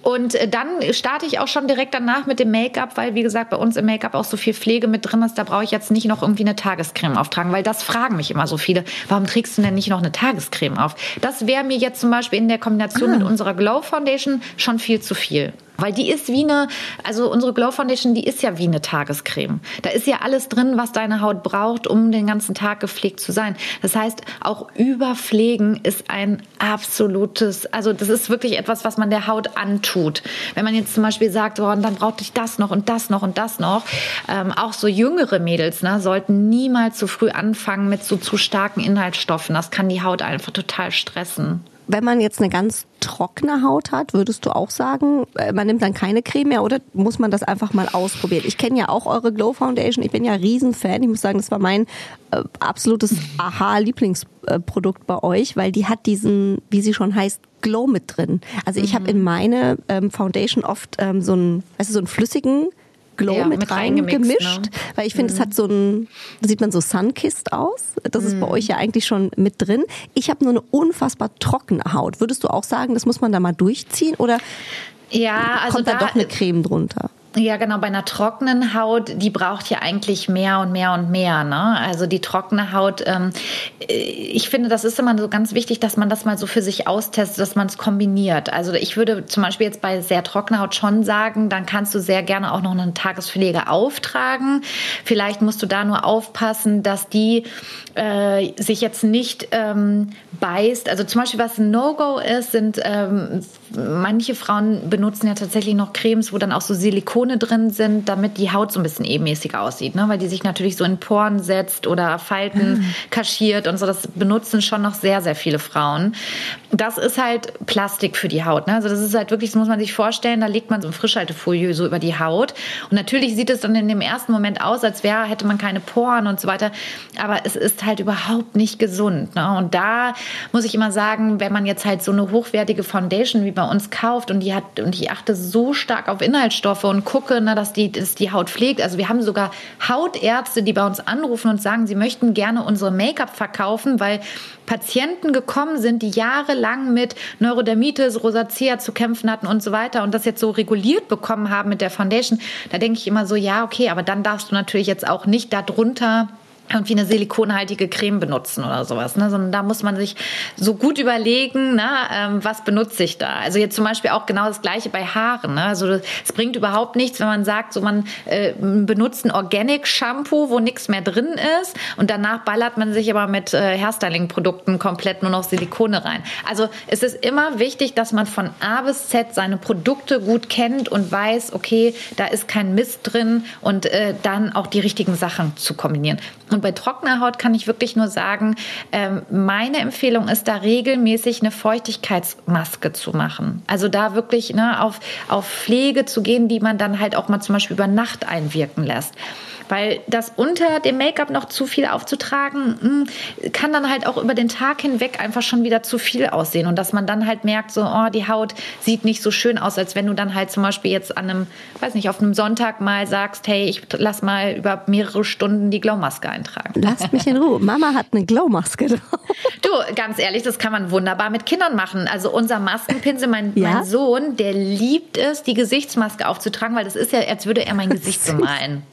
Und äh, dann starte ich auch schon direkt danach mit dem Make-up, weil wie gesagt bei uns im Make-up auch so viel Pflege mit drin ist. Da brauche ich jetzt nicht noch irgendwie eine Tagescreme auftragen, weil das fragen mich immer so viele. Warum trägst du denn nicht noch eine Tagescreme auf? Das wäre mir jetzt zum Beispiel in der Kombination ah. mit unserer Glow Foundation schon viel zu viel. Weil die ist wie eine, also unsere Glow Foundation, die ist ja wie eine Tagescreme. Da ist ja alles drin, was deine Haut braucht, um den ganzen Tag gepflegt zu sein. Das heißt, auch überpflegen ist ein absolutes, also das ist wirklich etwas, was man der Haut antut. Wenn man jetzt zum Beispiel sagt, oh, dann braucht ich das noch und das noch und das noch. Ähm, auch so jüngere Mädels ne, sollten niemals zu früh anfangen mit so zu starken Inhaltsstoffen. Das kann die Haut einfach total stressen. Wenn man jetzt eine ganz trockene Haut hat, würdest du auch sagen, äh, man nimmt dann keine Creme mehr oder muss man das einfach mal ausprobieren? Ich kenne ja auch eure Glow Foundation. Ich bin ja Riesenfan. Ich muss sagen, das war mein äh, absolutes Aha-Lieblingsprodukt bei euch, weil die hat diesen, wie sie schon heißt, Glow mit drin. Also ich mhm. habe in meine ähm, Foundation oft ähm, so einen, weißt du, so einen flüssigen Glow ja, mit, mit reingemischt, ne? weil ich finde, mhm. es hat so ein, sieht man so sunkissed aus. Das mhm. ist bei mhm. euch ja eigentlich schon mit drin. Ich habe nur eine unfassbar trockene Haut. Würdest du auch sagen, das muss man da mal durchziehen oder ja, also kommt da, da doch eine Creme drunter? Ja, genau. Bei einer trockenen Haut, die braucht ja eigentlich mehr und mehr und mehr. Ne? Also die trockene Haut, ähm, ich finde, das ist immer so ganz wichtig, dass man das mal so für sich austestet, dass man es kombiniert. Also ich würde zum Beispiel jetzt bei sehr trockener Haut schon sagen, dann kannst du sehr gerne auch noch eine Tagespflege auftragen. Vielleicht musst du da nur aufpassen, dass die äh, sich jetzt nicht ähm, beißt. Also zum Beispiel, was ein No-Go ist, sind ähm, manche Frauen benutzen ja tatsächlich noch Cremes, wo dann auch so Silikone drin sind, damit die Haut so ein bisschen ebenmäßiger aussieht, ne? weil die sich natürlich so in Poren setzt oder Falten mhm. kaschiert und so. Das benutzen schon noch sehr, sehr viele Frauen. Das ist halt Plastik für die Haut. Ne? Also das ist halt wirklich, das muss man sich vorstellen, da legt man so eine Frischhaltefolie so über die Haut. Und natürlich sieht es dann in dem ersten Moment aus, als wäre, hätte man keine Poren und so weiter. Aber es ist halt überhaupt nicht gesund. Ne? Und da muss ich immer sagen, wenn man jetzt halt so eine hochwertige Foundation wie bei uns kauft und die hat und ich achte so stark auf Inhaltsstoffe und gucke, na, dass die, dass die Haut pflegt. Also wir haben sogar Hautärzte, die bei uns anrufen und sagen, sie möchten gerne unsere Make-up verkaufen, weil Patienten gekommen sind, die jahrelang mit Neurodermitis, Rosacea zu kämpfen hatten und so weiter und das jetzt so reguliert bekommen haben mit der Foundation. Da denke ich immer so, ja, okay, aber dann darfst du natürlich jetzt auch nicht darunter irgendwie eine silikonhaltige Creme benutzen oder sowas, ne? sondern da muss man sich so gut überlegen, ne? ähm, was benutze ich da. Also jetzt zum Beispiel auch genau das Gleiche bei Haaren. Ne? Also es bringt überhaupt nichts, wenn man sagt, so man äh, benutzt ein Organic Shampoo, wo nichts mehr drin ist und danach ballert man sich aber mit äh, Hairstyling-Produkten komplett nur noch Silikone rein. Also es ist immer wichtig, dass man von A bis Z seine Produkte gut kennt und weiß, okay, da ist kein Mist drin und äh, dann auch die richtigen Sachen zu kombinieren. Bei trockener Haut kann ich wirklich nur sagen, ähm, meine Empfehlung ist da regelmäßig eine Feuchtigkeitsmaske zu machen. Also da wirklich ne, auf, auf Pflege zu gehen, die man dann halt auch mal zum Beispiel über Nacht einwirken lässt. Weil das unter dem Make-up noch zu viel aufzutragen, hm, kann dann halt auch über den Tag hinweg einfach schon wieder zu viel aussehen. Und dass man dann halt merkt, so, oh, die Haut sieht nicht so schön aus, als wenn du dann halt zum Beispiel jetzt an einem, weiß nicht, auf einem Sonntag mal sagst, hey, ich lass mal über mehrere Stunden die Glow-Maske eintragen. Lasst mich in Ruhe. Mama hat eine Glow-Maske drauf. Du, ganz ehrlich, das kann man wunderbar mit Kindern machen. Also unser Maskenpinsel, mein, ja? mein Sohn, der liebt es, die Gesichtsmaske aufzutragen, weil das ist ja, als würde er mein *laughs* Gesicht bemalen.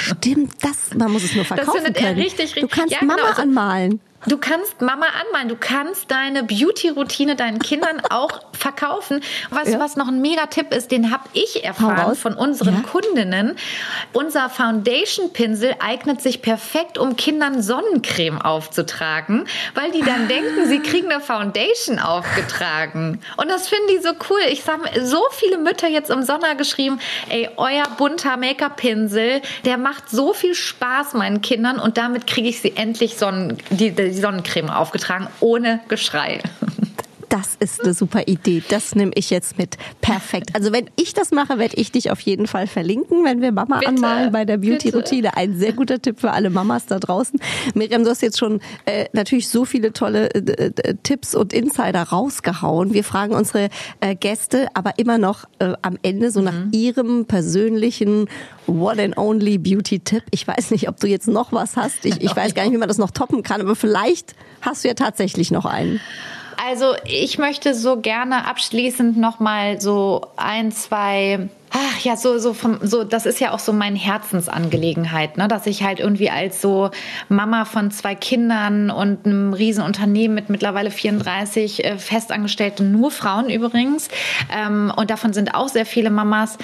Stimmt, das, man muss es nur verkaufen Das findet können. er richtig, richtig. Du kannst ja, Mama genau, also, anmalen. Du kannst Mama anmalen, du kannst deine Beauty-Routine deinen Kindern *laughs* auch verkaufen. Was, ja. was noch ein Mega-Tipp ist, den habe ich erfahren von unseren ja. Kundinnen. Unser Foundation-Pinsel eignet sich perfekt, um Kindern Sonnencreme aufzutragen, weil die dann denken, sie kriegen eine Foundation aufgetragen. Und das finden die so cool. Ich habe so viele Mütter jetzt im Sommer geschrieben, ey, euer bunter Make-up-Pinsel, der macht so viel Spaß meinen Kindern und damit kriege ich sie endlich Sonnen, die, die Sonnencreme aufgetragen, ohne Geschrei das ist eine super Idee. Das nehme ich jetzt mit. Perfekt. Also wenn ich das mache, werde ich dich auf jeden Fall verlinken, wenn wir Mama bitte, anmalen bei der Beauty-Routine. Ein sehr guter Tipp für alle Mamas da draußen. Miriam, du hast jetzt schon äh, natürlich so viele tolle äh, äh, Tipps und Insider rausgehauen. Wir fragen unsere äh, Gäste aber immer noch äh, am Ende so nach mhm. ihrem persönlichen One and Only Beauty-Tipp. Ich weiß nicht, ob du jetzt noch was hast. Ich, ich *laughs* weiß gar nicht, wie man das noch toppen kann, aber vielleicht hast du ja tatsächlich noch einen. Also ich möchte so gerne abschließend noch mal so ein, zwei Ach ja, so so vom so das ist ja auch so meine Herzensangelegenheit, ne, dass ich halt irgendwie als so Mama von zwei Kindern und einem riesen Unternehmen mit mittlerweile 34 äh, festangestellten nur Frauen übrigens ähm, und davon sind auch sehr viele Mamas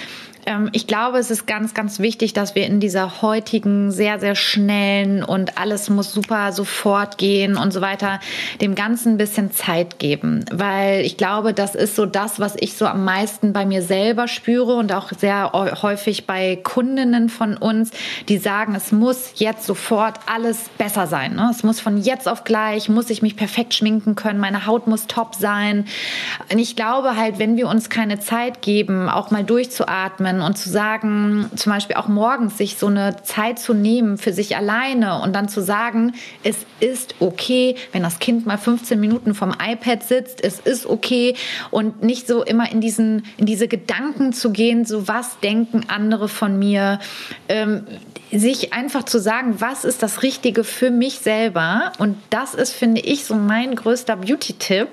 ähm, ich glaube, es ist ganz, ganz wichtig, dass wir in dieser heutigen, sehr, sehr schnellen und alles muss super sofort gehen und so weiter, dem Ganzen ein bisschen Zeit geben. Weil ich glaube, das ist so das, was ich so am meisten bei mir selber spüre und auch sehr häufig bei Kundinnen von uns, die sagen, es muss jetzt sofort alles besser sein. Ne? Es muss von jetzt auf gleich, muss ich mich perfekt schminken können, meine Haut muss top sein. Und ich glaube halt, wenn wir uns keine Zeit geben, auch mal durchzuatmen, können und zu sagen, zum Beispiel auch morgens sich so eine Zeit zu nehmen für sich alleine und dann zu sagen, es ist okay, wenn das Kind mal 15 Minuten vom iPad sitzt, es ist okay. Und nicht so immer in diesen, in diese Gedanken zu gehen, so was denken andere von mir, ähm, sich einfach zu sagen, was ist das Richtige für mich selber? Und das ist, finde ich, so mein größter Beauty-Tipp,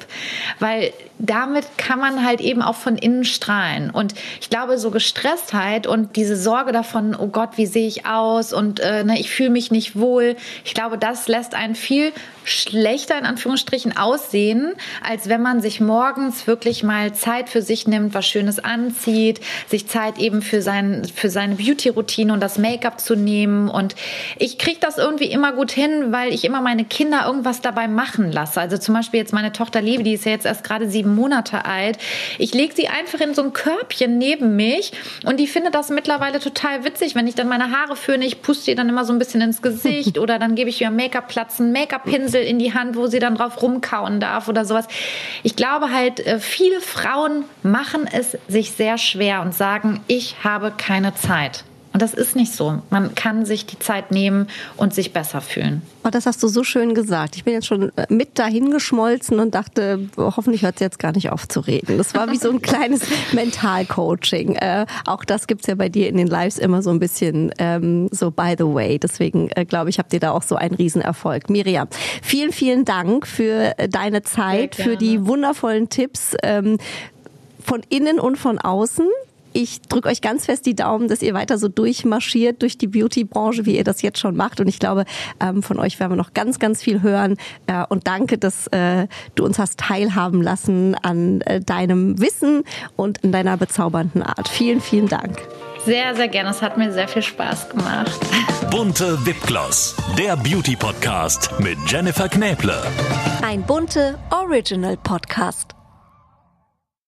weil damit kann man halt eben auch von innen strahlen. Und ich glaube, so Gestresstheit und diese Sorge davon, oh Gott, wie sehe ich aus und äh, ne, ich fühle mich nicht wohl, ich glaube, das lässt einen viel schlechter in Anführungsstrichen aussehen, als wenn man sich morgens wirklich mal Zeit für sich nimmt, was Schönes anzieht, sich Zeit eben für, sein, für seine Beauty-Routine und das Make-up zu nehmen. Und ich kriege das irgendwie immer gut hin, weil ich immer meine Kinder irgendwas dabei machen lasse. Also zum Beispiel jetzt meine Tochter Liebe, die ist ja jetzt erst gerade sieben Monate alt. Ich lege sie einfach in so ein Körbchen neben mich und die findet das mittlerweile total witzig, wenn ich dann meine Haare föhne. Ich puste ihr dann immer so ein bisschen ins Gesicht *laughs* oder dann gebe ich ihr Make-up-Platzen, Make-up-Pinsel Pinsel in die Hand, wo sie dann drauf rumkauen darf oder sowas. Ich glaube halt, äh, viele Frauen machen es sich sehr schwer und sagen, ich habe keine Zeit. Und das ist nicht so. Man kann sich die Zeit nehmen und sich besser fühlen. Oh, das hast du so schön gesagt. Ich bin jetzt schon äh, mit dahin geschmolzen und dachte, hoffentlich hört sie jetzt gar nicht auf zu reden. Das war wie so ein *laughs* kleines Mentalcoaching. Äh, auch das gibt's ja bei dir in den Lives immer so ein bisschen ähm, so by the way. Deswegen äh, glaube ich, habt ihr da auch so einen Riesenerfolg. Miriam, vielen, vielen Dank für äh, deine Zeit, für die wundervollen Tipps. Ähm, von innen und von außen. Ich drücke euch ganz fest die Daumen, dass ihr weiter so durchmarschiert durch die Beauty-Branche, wie ihr das jetzt schon macht. Und ich glaube, ähm, von euch werden wir noch ganz, ganz viel hören. Äh, und danke, dass äh, du uns hast teilhaben lassen an äh, deinem Wissen und in deiner bezaubernden Art. Vielen, vielen Dank. Sehr, sehr gerne. Es hat mir sehr viel Spaß gemacht. Bunte Wipgloss, der Beauty-Podcast mit Jennifer Knäble. Ein bunte Original-Podcast.